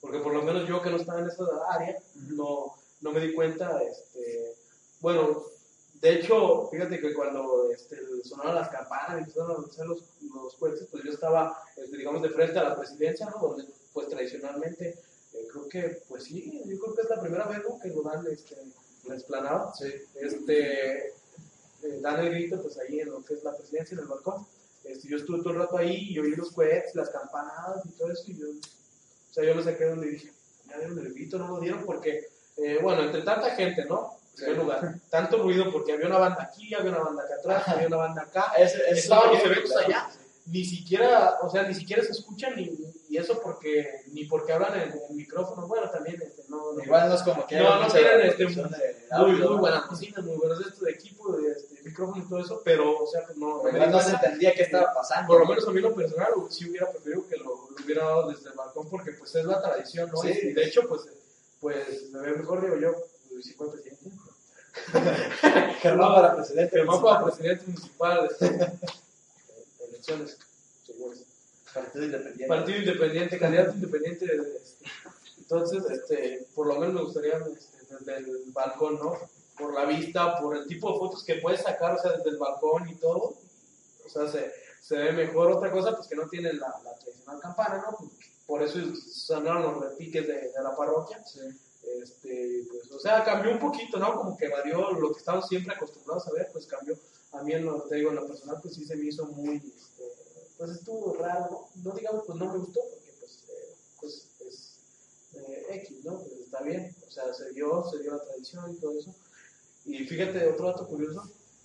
Porque por lo menos yo que no estaba en esa área, no, no me di cuenta, este, bueno, de hecho, fíjate que cuando este, sonaron las campanas y empezaron a anunciar los, los cohetes, pues yo estaba, este, digamos, de frente a la presidencia, ¿no? Donde, pues tradicionalmente, eh, creo que, pues sí, yo creo que es la primera vez, ¿no? Que lo dan, este, la explanada, Sí. este, eh, dan el grito, pues ahí en lo que es la presidencia, en el balcón. Este, yo estuve todo el rato ahí y oí los cohetes, las campanadas y todo eso, y yo, o sea, yo me saqué donde dije, ya dieron el grito, no lo dieron porque, eh, bueno, entre tanta gente, ¿no? En primer lugar, tanto ruido porque había una banda aquí, había una banda acá atrás, había una banda acá, estaban los eventos allá, ni siquiera, o sea, ni siquiera se escuchan ni, y eso porque, ni porque hablan en, en micrófono, bueno, también, este, no, no, Igual no es como que No, no tienen, este, muy, audio, muy buenas bocinas, muy buenos esto de equipo, de este, micrófono y todo eso, pero, o sea, pues no, igual no se entendía qué estaba pasando. por lo menos a mí lo personal, sí hubiera preferido que lo, lo hubiera dado desde el balcón, porque pues es la tradición, ¿no? Sí. Y de hecho, pues, pues, me ve mejor, digo yo, pues, si fue presidente. Germán para presidente. Germán para presidente municipal, elecciones, señores. Partido independiente. Partido independiente, candidato independiente. este, entonces, este, por lo menos me gustaría este, desde el balcón, ¿no? Por la vista, por el tipo de fotos que puedes sacar, o sea, desde el balcón y todo. O sea, se, se ve mejor. Otra cosa, pues que no tiene la, la tradicional campana, ¿no? Pues, por eso sonaron los repiques de, de la parroquia. Este, pues, o sea, cambió un poquito, ¿no? Como que varió lo que estamos siempre acostumbrados a ver, pues cambió. A mí, en lo, te digo, en lo personal, pues sí se me hizo muy, este, pues estuvo raro, ¿no? No digamos, pues no me gustó, porque pues, eh, pues es eh, X, ¿no? Pues está bien, o sea, se dio, se dio la tradición y todo eso. Y fíjate, otro dato curioso,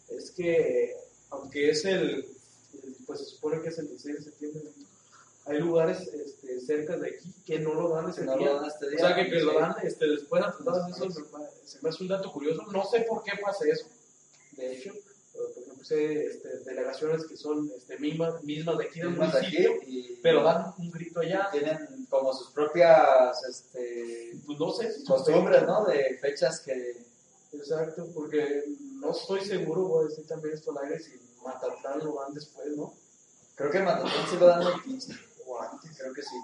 es que aunque es el, el- pues se supone que es el 16 de septiembre, hay lugares este, cerca de aquí que no lo dan ese Que no día. lo dan este O sea, que, que lo dan este, después, entonces eso me se me hace un dato curioso. No sé por qué pasa eso, de hecho. Por ejemplo, sé este, delegaciones que son este, mismas, mismas de aquí del de y pero dan un grito allá. tienen como sus propias este, Pues no sé si costumbres, ¿no? De fechas que Exacto, porque no estoy seguro, voy a decir también esto al aire, si Matatlán lo dan después, ¿no? creo que en Mazatlán sí lo dan el 15 o antes, creo que sí.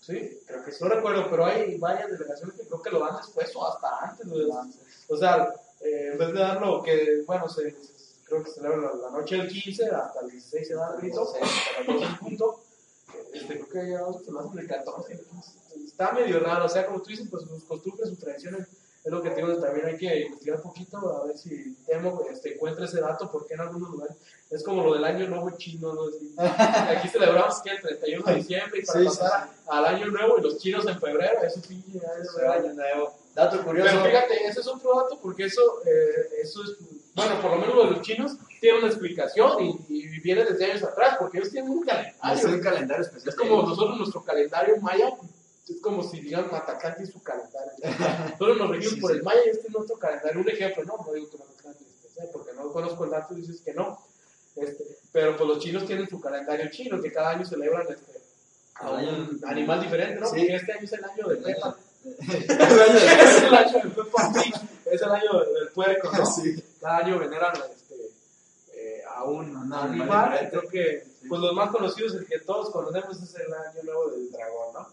Sí, creo que sí. No recuerdo, pero hay varias delegaciones que creo que lo dan después o hasta antes. güey. O sea, eh, en vez de darlo, que, bueno, se, creo que celebran la, la noche del 15, hasta el 16 se da el grito, hasta las 12 en punto. Este, creo que ya se lo hacen el 14. el 15. Está medio raro, o sea, como tú dices, pues sus costumbres, sus tradiciones, es lo que te digo, también hay que investigar un poquito, a ver si Temo este, encuentra ese dato, porque en algunos lugares es como lo del año nuevo chino, ¿no? Así, Aquí celebramos que el 31 de diciembre y para Sí, pasar al año nuevo y los chinos en febrero, eso sí, ya es año nuevo. Dato curioso. pero fíjate, ese es otro dato porque eso, eh, eso es, bueno, por lo menos lo de los chinos tiene una explicación y, y viene desde años atrás, porque ellos tienen un Ah, es calendario. un calendario especial. Es como nosotros, nuestro calendario maya, es como si digan Matacán tiene su calendario. Nosotros nos regimos Sí, por sí. el maya y este es nuestro calendario. Un ejemplo, ¿no? No digo que es especial, porque no conozco el dato y dices que no. Este, pero pues los chinos tienen su calendario chino, que cada año celebran este, a un animal diferente, ¿no? Sí. Porque este año es el año de Pepa. Es el año del Peppa Pig, es el año del puerco, ¿no? Sí. Cada año veneran este, eh, a un Un animal. animal. Creo que pues los más conocidos, el que todos conocemos, es el año nuevo del dragón, ¿no?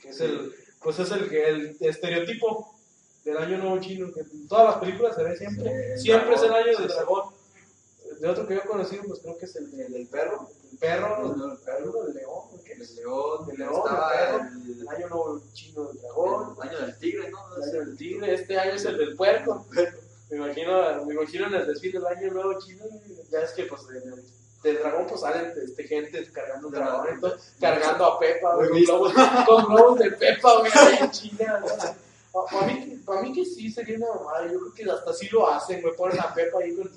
Que es el, pues es el, el estereotipo del año nuevo chino, que en todas las películas se ve siempre. Siempre es el año del dragón. De otro que yo he conocido, pues creo que es el, del- perro. El perro, el, el perro, el león. El león, El león, estaba el perro, el, el año nuevo chino del dragón. el año del tigre, ¿no? El año del tigre, este año es el del puerco. Me imagino, me imagino en el desfile del año nuevo chino, ya es que pues en el- del dragón pues salen este, gente cargando un dragón, entonces, cargando a Pepa, güey, con globos, con globos de Pepa, güey, en China, Para mí, pa' mí que sí sería una mamada, yo creo que hasta sí lo hacen, güey, ponen a Pepa ahí con,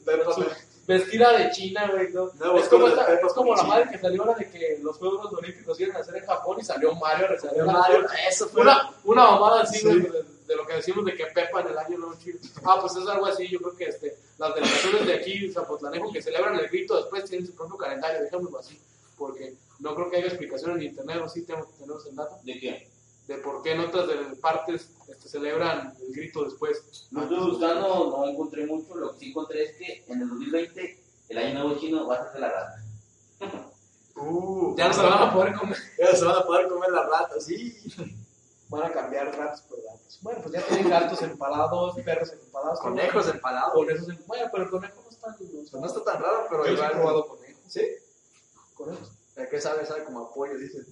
vestida de China, güey, ¿no? Nuevo es como, esta- es como la China. madre que salió ahora de que los Juegos Olímpicos iban a hacer en Japón y salió Mario a Mario, eso fue. Una, una mamada así, Sí. de, de lo que decimos de que Pepa en el año chino. Ah, pues es algo así, yo creo que este, las delegaciones de aquí, Zapotlanejo, que celebran el grito después tienen su propio calendario, dejémoslo así, porque no creo que haya explicación en internet, o sí tenemos, tenemos el dato, ¿De qué? de por qué en otras de partes este, celebran el grito después. Lo estuve buscando, no encontré mucho. Lo que sí encontré es que en el 2020 el año nuevo chino va a ser de la rata. Uh, Ya no se van a poder comer, ya se van a poder comer las ratas, sí. Van a cambiar ratos por gatos. Bueno, pues ya tienen gatos empalados, perros empalados. Conejos empalados. Conejos Bueno, pero el conejo no está... Pues no está tan raro, pero Yo sí he igual. probado conejos. ¿Sí? Conejos. ¿De qué sabe? Sabe como apoyo, dice.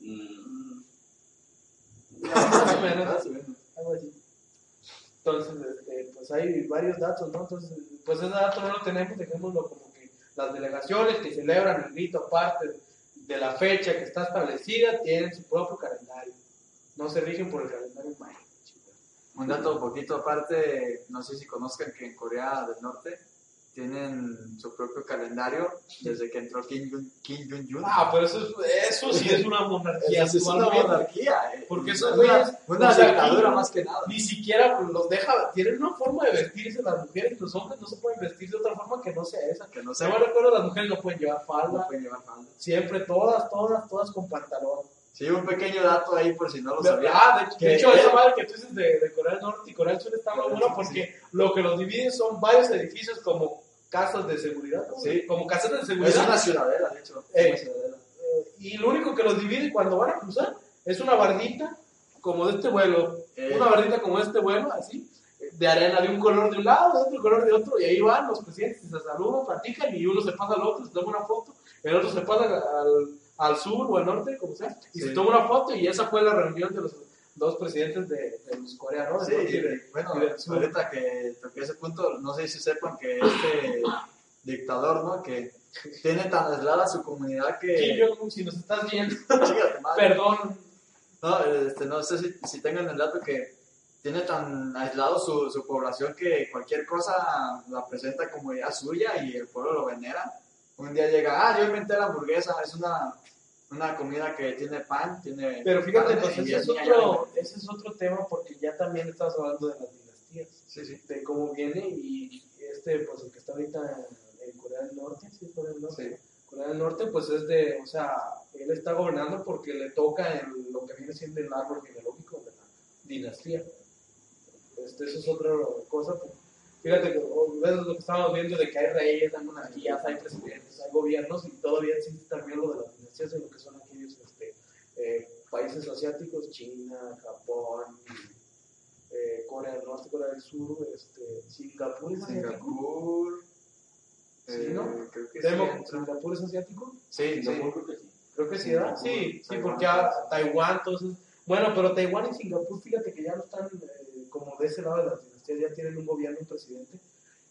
Mm, Más o menos. Más o menos. algo así. Entonces, este, pues hay varios datos, ¿no? Entonces, pues ese dato no lo tenemos, dejémoslo como que las delegaciones que celebran el grito aparte de la fecha que está establecida tienen su propio calendario. No se rigen por el calendario maya. Un dato un poquito aparte, no sé si conozcan que en Corea del Norte tienen su propio calendario desde que entró Kim Jong- Kim Jong-un. Ah, pero eso, es- eso sí es una monarquía. Eso es una monarquía. eh. Porque Es esos una, sea, dictadura más que nada. Ni siquiera los deja, tienen una forma de vestirse las mujeres y los hombres no se pueden vestir de otra forma que no sea esa. Que no Se sé, me recuerdo, las mujeres no pueden llevar no falda, pueden llevar falda. siempre todas, todas, todas con pantalón. Sí, un pequeño dato ahí por si no lo sabían. Ah, de, hecho- de Que- hecho, esa madre que tú dices de, de Corea del Norte y Corea del Sur está muy buena porque lo que los divide son varios edificios como casas de seguridad, ¿no? Sí. como casas de Es seguridad. una ciudadela, de hecho. Eh. Una ciudadela. Eh, y lo único que los divide cuando van a cruzar es una bardita como de este vuelo, Eh. una bardita como de este vuelo, así, de arena de un color de un lado, de otro color de otro, y ahí van los presidentes, se saludan, platican, y uno se pasa al otro, se toma una foto, el otro se pasa al, al sur o al norte, como sea, y Sí. se toma una foto, y esa fue la reunión de los dos presidentes de, de los coreanos, Sí, y de- bueno, y del sur. ahorita que toqué ese punto, no sé si sepan que este dictador, ¿no? Que tiene tan aislada su comunidad que... Jong-un, si nos estás viendo, perdón, No, este, no sé si, si tengan el dato que tiene tan aislado su, su población que cualquier cosa la presenta como idea suya y el pueblo lo venera. Un día llega, ah, yo inventé la hamburguesa, es una, una comida que tiene pan, tiene... Pero fíjate, pues ese es, otro, ese es otro tema porque ya también estamos hablando de las dinastías, Sí, sí. de cómo viene y este, pues el que está ahorita en, en Corea del Norte, sí, Corea del Norte. Sí. Corea del Norte, pues es de, o sea, él está gobernando porque le toca en lo que viene siendo el árbol genealógico de la dinastía. Este, eso es otra cosa. Fíjate, que, ves lo que estábamos viendo de que hay reyes, hay monarquías, hay presidentes, hay gobiernos y todavía existe también lo de las dinastías en lo que son aquellos este, eh, países asiáticos, China, Japón, eh, Corea del Norte, Corea del Sur, este, Singapur. Singapur, Sí, ¿no? Eh, creo que sí. ¿Singapur es asiático? Sí, sí. Singapur creo que sí. Creo que sí, Sí, sí, Taiwán, porque a Taiwán, entonces. Bueno, pero Taiwán y Singapur, fíjate que ya no están eh, como de ese lado de las dinastías, ya tienen un gobierno, un presidente.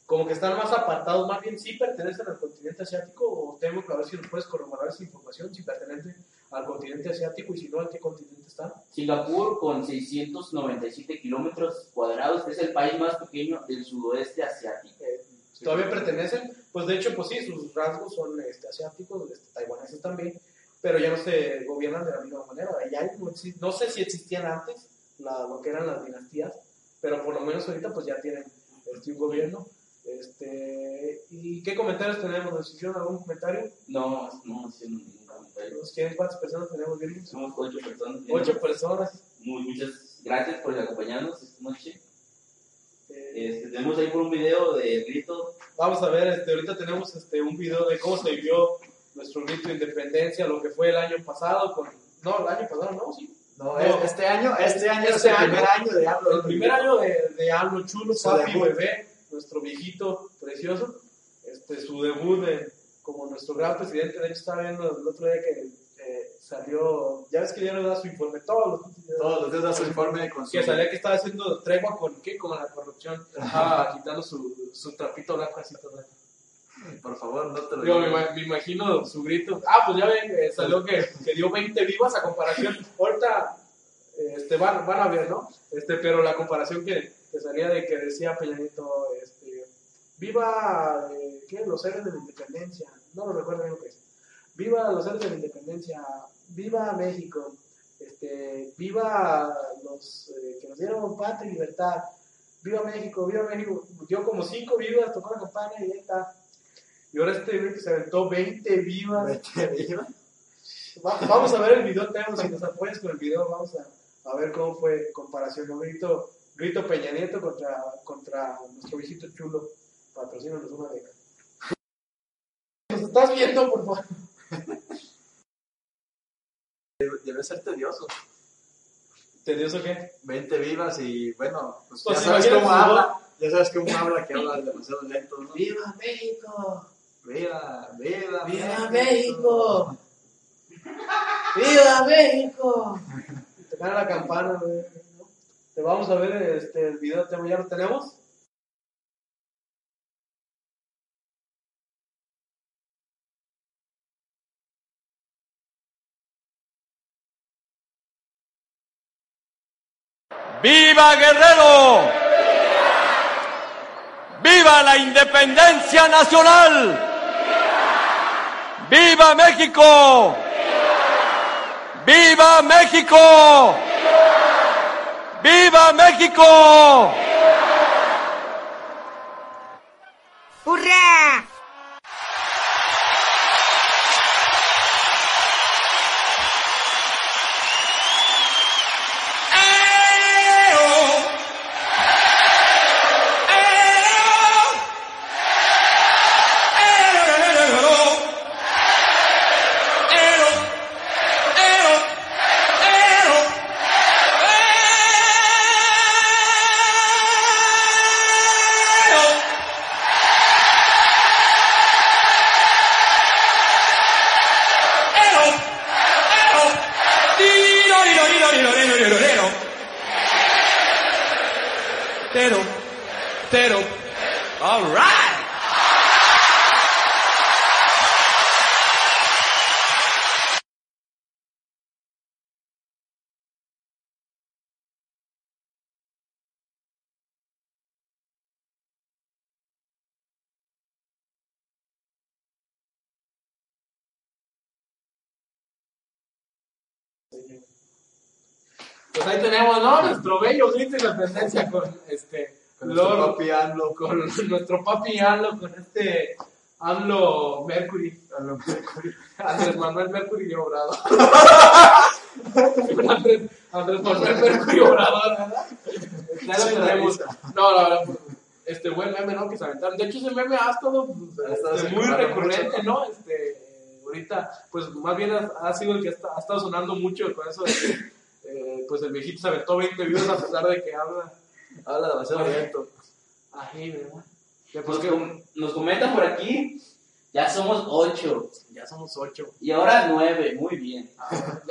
Como que están más apartados, más bien sí pertenecen al continente asiático, o tengo que ver si nos puedes corroborar esa información, si pertenecen al continente asiático y si no, ¿en qué continente están? Singapur, con 697 kilómetros cuadrados, es el país más pequeño del sudoeste asiático. Todavía pertenecen, pues de hecho, pues sí, sus rasgos son este, asiáticos, este, taiwaneses también, pero ya no se gobiernan de la misma manera. Ya no, no sé si existían antes la- lo que eran las dinastías, pero por lo menos ahorita pues ya tienen este, un gobierno. Este, ¿Y qué comentarios tenemos? ¿Nos hicieron algún comentario? No, no haciendo ningún comentario. ¿Nos quieren cuántas personas tenemos? Virgil? Somos ocho personas. Ocho personas. Muy, muchas gracias por acompañarnos esta noche. Eh, Este, tenemos ahí por un video de grito. Vamos a ver, este, ahorita tenemos este, un video de cómo se vivió nuestro grito de independencia, lo que fue el año pasado, con, no, el año pasado no, sí, No, No. es- este año, este año Este es el año. primer año de AMLO. el primer año de, de AMLO Chulo, papi, bebé, nuestro viejito precioso, este, su debut de- como nuestro gran presidente, de hecho estaba viendo el otro día que eh, salió, ya ves que ya nos da su informe, todos los días, Todos los días da su informe con su... que salía que estaba haciendo tregua con, ¿qué? con la corrupción, estaba quitando su, su trapito blanco así todo. Por favor, no te lo Yo me, digo. me imagino su grito. Ah, pues ya ven, eh, salió que, que dio 20 vivas a comparación. Ahorita este, van, van a ver, ¿no? Este, pero la comparación que, que salía de que decía Peña Nieto, este, viva, eh, ¿qué? Los héroes de la independencia. No lo recuerdo bien lo que es. Viva los héroes de la independencia. Viva México. Este, viva los eh, que nos dieron patria y libertad. Viva México, viva México. Dio como 5 vivas, tocó la campana y ya está. Y ahora este güey que se aventó 20 vivas. Vete, viva. Va- vamos a ver el video, Teo, si nos apoyas con el video, vamos a, a ver cómo fue comparación. ¿no? Grito, grito Peña Nieto contra, contra nuestro viejito chulo. Patrocínanos una beca. ¿Nos estás viendo, por favor? Debe ser tedioso. ¿Tedioso qué? 20 vivas y bueno, pues, Pues ya sabes cómo habla. Ya sabes cómo habla, que habla demasiado lento, ¿no? ¡Viva México! Viva, viva, ¡Viva México! ¡Viva México! Tocar la campana, güey. ¿no? Te vamos a ver este, el video, ¿ya lo tenemos? ¡Viva Guerrero! ¡Viva la independencia nacional! ¡Viva México! ¡Viva México! ¡Viva México! ¡Hurra! Tenemos, ¿no? Nuestro bello grito de independencia con este. Con nuestro papi AMLO. con nuestro papi AMLO, con este AMLO Mercury, AMLO Mercury. Andrés Manuel Mercury y Obrador. Andrés, Andrés Manuel Mercury y Obrador, ¿verdad? Ya lo la tenemos. No, la verdad, pues, este buen meme, ¿no? Que se aventaron. De hecho, ese meme ha estado pues, Ha este, muy recurrente, ¿no? Este, ahorita, pues más bien ha, ha sido el que está- ha estado sonando mucho con eso de pues el viejito se aventó 20 videos a pesar de que habla Habla demasiado lento. ahí, ¿verdad? Nos, com- nos comentan por aquí, ya somos ocho. Ya somos ocho. Y ahora nueve, muy bien.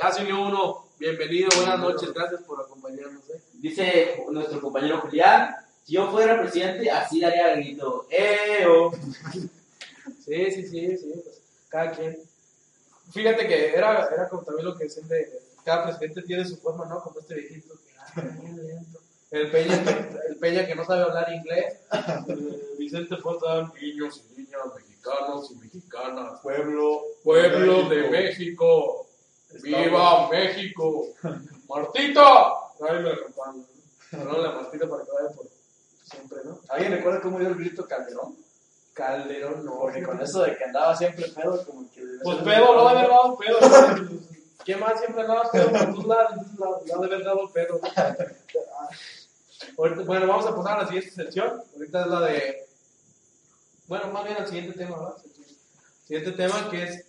Ya se unió uno. Bienvenido, buenas noches, gracias por acompañarnos. ¿eh? Dice nuestro compañero Julián, si yo fuera presidente, así daría grito. ¡Eo! Sí, sí, sí, sí, pues cada quien. Fíjate que era, era como también lo que siempre, cada presidente tiene su forma, ¿no? Como este viejito que ah. El Peña, que, el Peña que no sabe hablar inglés. Eh, Vicente Fox, niños y niñas, mexicanos y mexicanas. Pueblo. Pueblo de México. ¡Viva México! ¡Martita! Tráeme la campana. No, la Martita para que vaya por siempre, ¿no? ¿Alguien recuerda cómo dio el grito Calderón? Calderón, no. Porque con eso de que andaba siempre pedo, como que... debe Pues pedo, de haber dado pedo. ¿Qué más siempre andaba pedo por tus lados? Entonces, Lo ha de dado pedo. Ahorita- bueno, vamos a pasar a la siguiente sección. Ahorita es la de. Bueno, más bien al siguiente tema, ¿verdad? Siguiente tema que es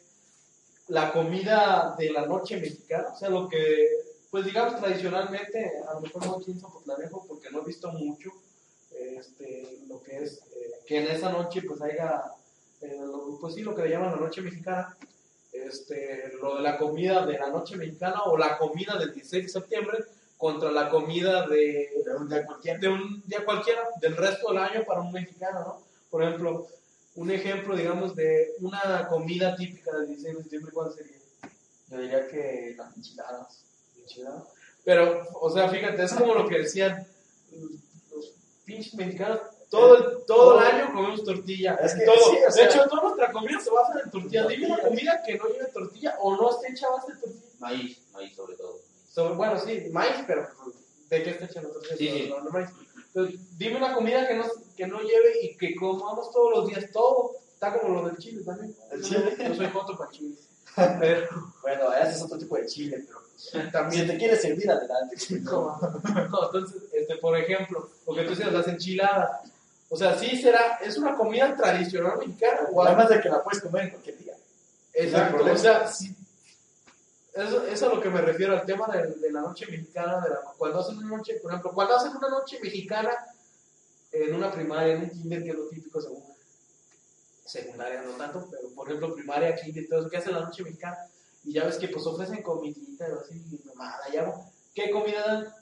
la comida de la noche mexicana. O sea, lo que, pues digamos tradicionalmente, a lo mejor no aquí en Zapotlanejo, porque no he visto mucho, este, lo que es eh, que en esa noche pues haya, eh, lo- pues sí, lo que le llaman la noche mexicana, este, lo de la comida de la noche mexicana o la comida del 16 de septiembre contra la comida de, De un día cualquiera. de un día cualquiera del resto del año para un mexicano, ¿no? Por ejemplo, un ejemplo, digamos, de una comida típica del 16 de septiembre, ¿cuál sería? Yo diría que las enchiladas. Enchilada. Pero, o sea, fíjate, es como lo que decían los pinches mexicanos. Todo el, todo el año comemos tortilla. Es que todo. sí, o sea- de hecho, toda nuestra comida se basa en tortilla. Dime una comida que no lleve tortilla o no esté hecha base de tortilla. Maíz, maíz sobre todo. Sobre- bueno, sí, maíz, pero ¿de qué está hecha la tortilla? Sí, sí. No, no maíz. Entonces, dime una comida que no, que no lleve y que comamos todos los días todo. Está como lo del chile también. ¿El chile? no- Yo soy joto para chile. Pero Bueno, ese es otro tipo de chile, pero pues, también si te quieres servir adelante. No, no, entonces, este, por ejemplo, lo que tú decías, las enchiladas. O sea, sí será, es una comida tradicional mexicana. O Además de que la puedes comer en cualquier día. Exacto, o sea, sí. Eso, eso es a lo que me refiero al tema de, de la noche mexicana. De la, cuando hacen una noche, por ejemplo, cuando hacen una noche mexicana en una primaria, en un kinder, que es lo típico según secundaria, no tanto, pero por ejemplo, primaria, kinder, todo eso, que hacen la noche mexicana. Y ya ves que pues ofrecen comidita, así, mamada, ya. ¿Qué comida dan?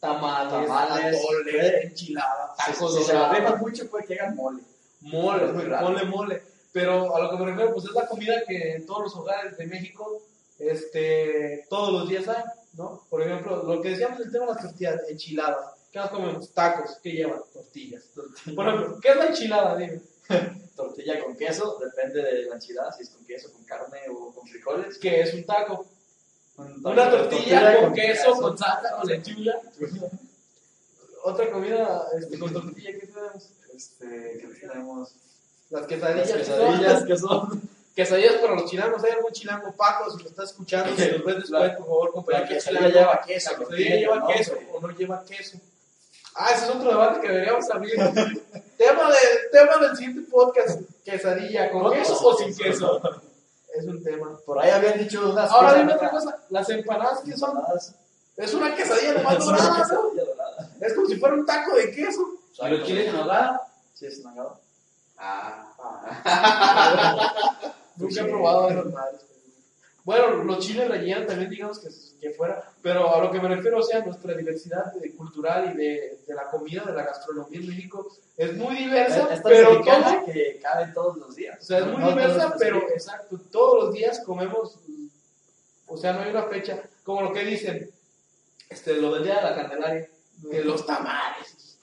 Tamales, Tamales, eh. enchiladas, tacos si se la mucho, puede que hagan mole. Mole, Es muy raro. mole, mole. Pero a lo que me refiero, pues es la comida que en todos los hogares de México, este, todos los días hay, ¿no? Por ejemplo, lo que decíamos del tema de las tortillas, enchiladas. ¿Qué más comemos? Tacos. ¿Qué llevan? Tortillas. Por ejemplo, ¿qué es la enchilada? Dime. Tortilla con queso, depende de la enchilada, si es con queso, con carne o con frijoles. ¿Qué es un taco? Un Una tortilla, con, queso, con salsa, con lechuga. Otra comida este, con tortilla, ¿qué tenemos? Este, ¿qué tenemos? Las Las quesadillas. quesadillas, que son Quesadillas para los chilangos. ¿Hay algún chilango Paco? Si lo estás escuchando, si nos ves después, por favor, La compañero. quesadilla lleva queso. ¿La quesadilla lleva queso o no lleva queso? Ah, ese es otro debate que deberíamos abrir. tema, de, tema del siguiente podcast: quesadilla, ¿con queso. o sin queso? Es un tema. Por ahí habían dicho unas Ahora dime otra cosa: las empanadas, ¿qué son? Es una quesadilla nomás dorada, ¿no? Es como si fuera un taco de queso. ¿Y los chiles en nogada? Sí, es nogada. Ah. Nunca he probado esas madres. Bueno, los chiles rellenos también digamos que, que fuera, pero a lo que me refiero, o sea, nuestra diversidad de- cultural y de, de la comida, de la gastronomía en México es muy diversa, Esta pero todo, que cabe todos los días. o sea, es muy No diversa, pero días. exacto, todos los días comemos, o sea, no hay una fecha, como lo que dicen, este, lo del día de la Candelaria, de los tamales,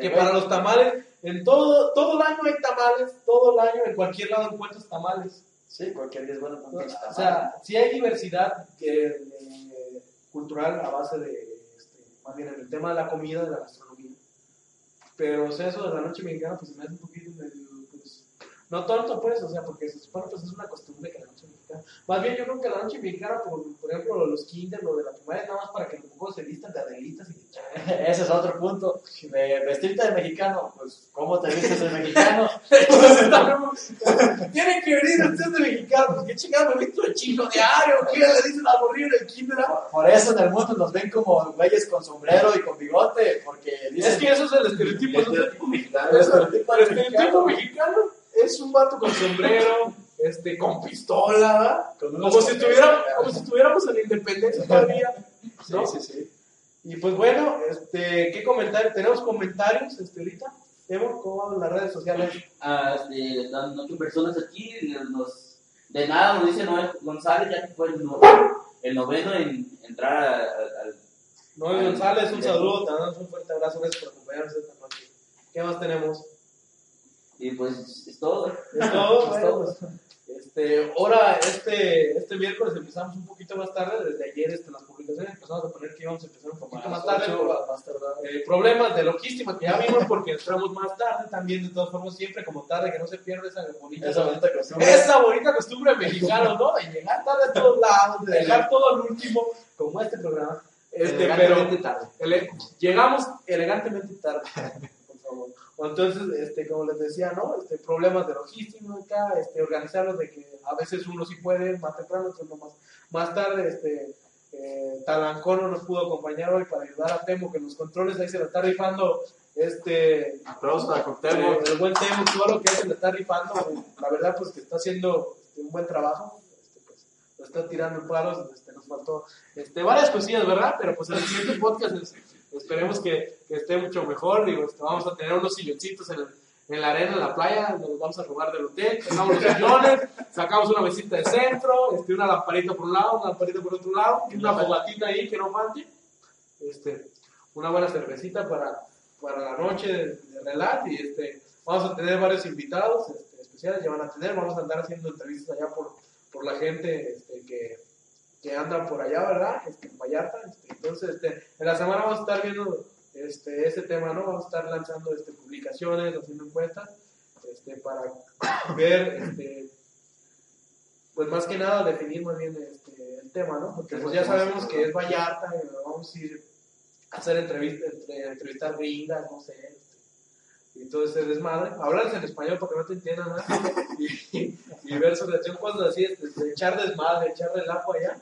que para los tamales, en todo, todo el año hay tamales, todo el año en cualquier lado encuentras tamales. Sí, cualquier día es bueno con O sea, sí hay diversidad que, eh, cultural a base de, este, más bien en el tema de la comida, de la gastronomía. Pero, o sea, eso de la noche mexicana, pues me hace un poquito medio, pues, no tanto pues, o sea, porque se supone pues es una costumbre que la noche mexicana. Más bien yo creo que la noche mexicana, por, por ejemplo, lo de los kinder, lo de la primaria, nada más para que los pocos se vistan de adelitas y de. Ese es otro punto. De vestirte de mexicano, pues, ¿cómo te vistes de mexicano? Tienen que venir ustedes de mexicanos. ¿Qué chingado me visto el chino diario? ¿Qué le dicen a morir en el kinder? ah? Por eso en el mundo nos ven como güeyes con sombrero y con bigote, porque dicen Es que eso es el estereotipo. El estereotipo mexicano. el estereotipo mexicano. mexicano es un vato con sombrero, este, con pistola, como, si ¿verdad? como si estuviéramos en la independencia todavía. ¿no? Sí, sí, sí. Y pues bueno, este, ¿qué comentarios? ¿Tenemos comentarios este, ahorita? Emo, ¿cómo van las redes sociales? Ah, este, están ocho personas aquí. Nos, de nada nos dice Noel González, ya que fue el, no- el noveno en entrar a- a- al. Noel González, un saludo, te damos un fuerte abrazo, gracias por acompañarnos esta noche. ¿Qué más tenemos? Y pues es todo. Es todo, Es todo. pues, este, ahora, este, este miércoles empezamos un poquito más tarde, desde ayer este, las publicaciones empezamos a poner que íbamos a empezar un poquito más tarde por más tardado. eh, problemas de logística que ya vimos porque entramos más tarde también, de todas formas, siempre como tarde, que no se pierda esa bonita, Esa bonita costumbre. esa bonita costumbre mexicana, ¿no? De llegar tarde a todos lados, de dejar todo al último, como este programa. Este, pero Elegantemente tarde. ele- llegamos elegantemente tarde, Entonces, este, como les decía, ¿no? Este, problemas de logística, este, organizarlos de que a veces uno sí puede más temprano, otros no más, más tarde, este, eh, Talancón no nos pudo acompañar hoy para ayudar a Temo, que los controles ahí se lo está rifando, este, Aplausos para Temo, el buen Temo, todo lo que hace le está rifando, la verdad pues que está haciendo este, un buen trabajo, este, pues, lo está tirando en palos, este, nos faltó este, varias cosillas, ¿verdad? Pero pues en el siguiente podcast es- esperemos que, que esté mucho mejor, digo, este, vamos a tener unos silloncitos en, en la arena, en la playa, nos vamos a robar del hotel, sacamos los sillones, sacamos una mesita de centro, este, una lamparita por un lado, una lamparita por otro lado, y una fogatita ahí que no falte, este, una buena cervecita para, para la noche de, de relax y este, vamos a tener varios invitados este, especiales, ya van a tener, vamos a andar haciendo entrevistas allá por, por la gente este, que, que andan por allá, ¿verdad? Este, en Vallarta, este, entonces este, en la semana vamos a estar viendo este, ese tema, ¿no? Vamos a estar lanzando este, publicaciones, haciendo encuestas este, para ver, este, pues más que nada definir más bien este, el tema, ¿no? Porque pues ya sabemos que es Vallarta y vamos a ir a hacer entrevistas, entre, entrevistar gringas, no sé, este, y todo ese desmadre. Hablarles en español porque no te entiendan nada. y, y ver sobre acción cosas así, este, echar desmadre, echar relajo allá.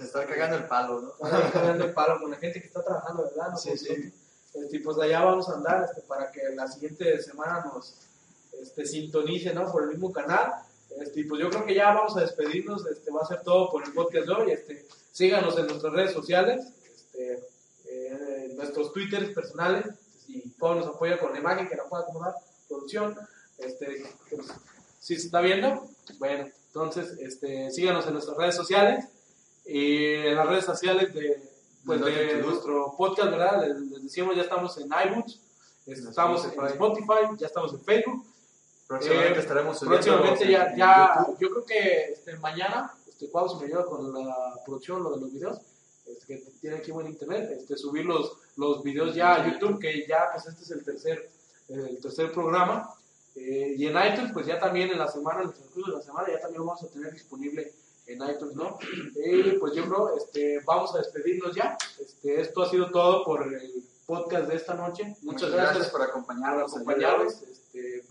Se está cagando el palo, ¿no? Cagando el palo con la gente que está trabajando, ¿verdad? No Sí, sí. Este, pues allá vamos a andar este, para que la siguiente semana nos este, sintonice ¿no? por el mismo canal. Este, y pues yo creo que ya vamos a despedirnos. Este, va a ser todo por el podcast de hoy. Este, síganos en nuestras redes sociales, este, eh, en nuestros twitters personales. Si Pau nos apoya con la imagen que la pueda acomodar, producción. Este, pues, si se está viendo, bueno, entonces este, síganos en nuestras redes sociales y en las redes sociales de, pues, De de nuestro podcast, ¿verdad? Les, les decimos, ya estamos en iBooks, estamos en Spotify. Spotify, ya estamos en Facebook. Próximamente Eh, estaremos subiendo Próximamente en- ya, en ya yo creo que este, mañana, este, Cuau, si me ayuda con la producción, lo de los videos, este, que tiene aquí buen internet, este, subir los, los videos ya a YouTube, que ya, pues este es el tercer, el tercer programa. Eh, y en iTunes, pues ya también en la semana, en el transcurso de la semana, ya también vamos a tener disponible en iTunes, ¿no? Y pues yo creo, este, vamos a despedirnos ya. Este, esto ha sido todo por el podcast de esta noche. Muchas, gracias por acompañarnos. por. Este,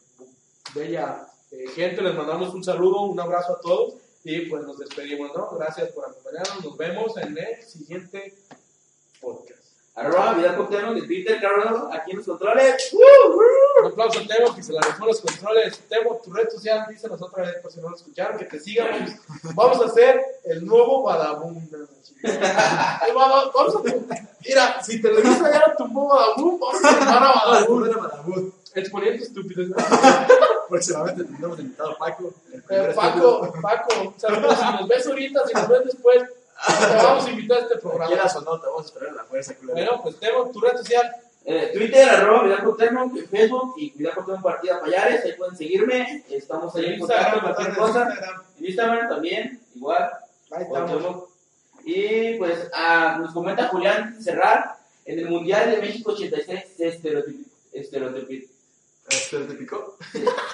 bella eh, gente, les mandamos un saludo, un abrazo a todos y pues nos despedimos, ¿no? Gracias por acompañarnos. Nos vemos en el siguiente podcast. Arroba Vidal Coctemo de Twitter, Carlos, aquí en los controles. Un aplauso a Temo que se la dejó los controles. Temo, tu red social, dísenos otra vez por si no lo escucharon, que te sigamos. Vamos a hacer el nuevo Badabun. El Bada- Vamos a Mira, si Televisa ya tumbó Badabun, vamos a llamar a Badabun. Exponiendo estúpidos. Próximamente tendremos invitado a Paco. Eh, Paco, Paco, saludos. Si nos ves ahorita, si nos ves después, te vamos a invitar a este programa. Quieras o no, te vamos a esperar la fuerza. Bueno, pues Temo, tu red social. Eh, Twitter, arroba Vidal en Facebook y Vidal Partida Payares, ahí pueden seguirme. Estamos ahí en contacto, cualquier cosa. En Instagram también, igual. Ahí estamos. Cuauhtémoc. Y pues ah, nos comenta Julián Cerrar, en el Mundial de México 86 se estereotip- estereotip- Este, ¿Te picó?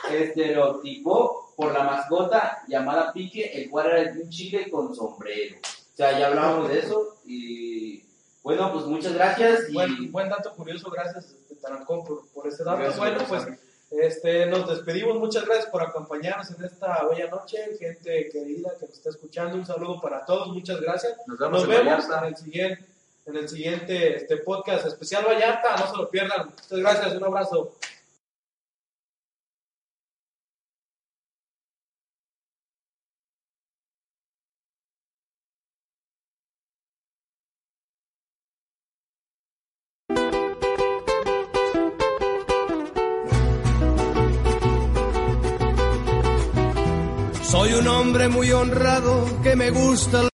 estereotipó por la mascota llamada Pique, el cual era de un chile con sombrero. O sea, ya hablábamos de eso y bueno, pues muchas gracias y Buen, buen dato curioso, gracias este, Tarancón por, por este dato. Gracias, bueno, pues Este, nos despedimos, muchas gracias por acompañarnos en esta bella noche, gente querida que nos está escuchando, un saludo para todos, muchas gracias. Nos vemos, Nos vemos en el siguiente, en el siguiente este podcast especial Vallarta, no se lo pierdan. Muchas gracias, un abrazo. Honrado que me gusta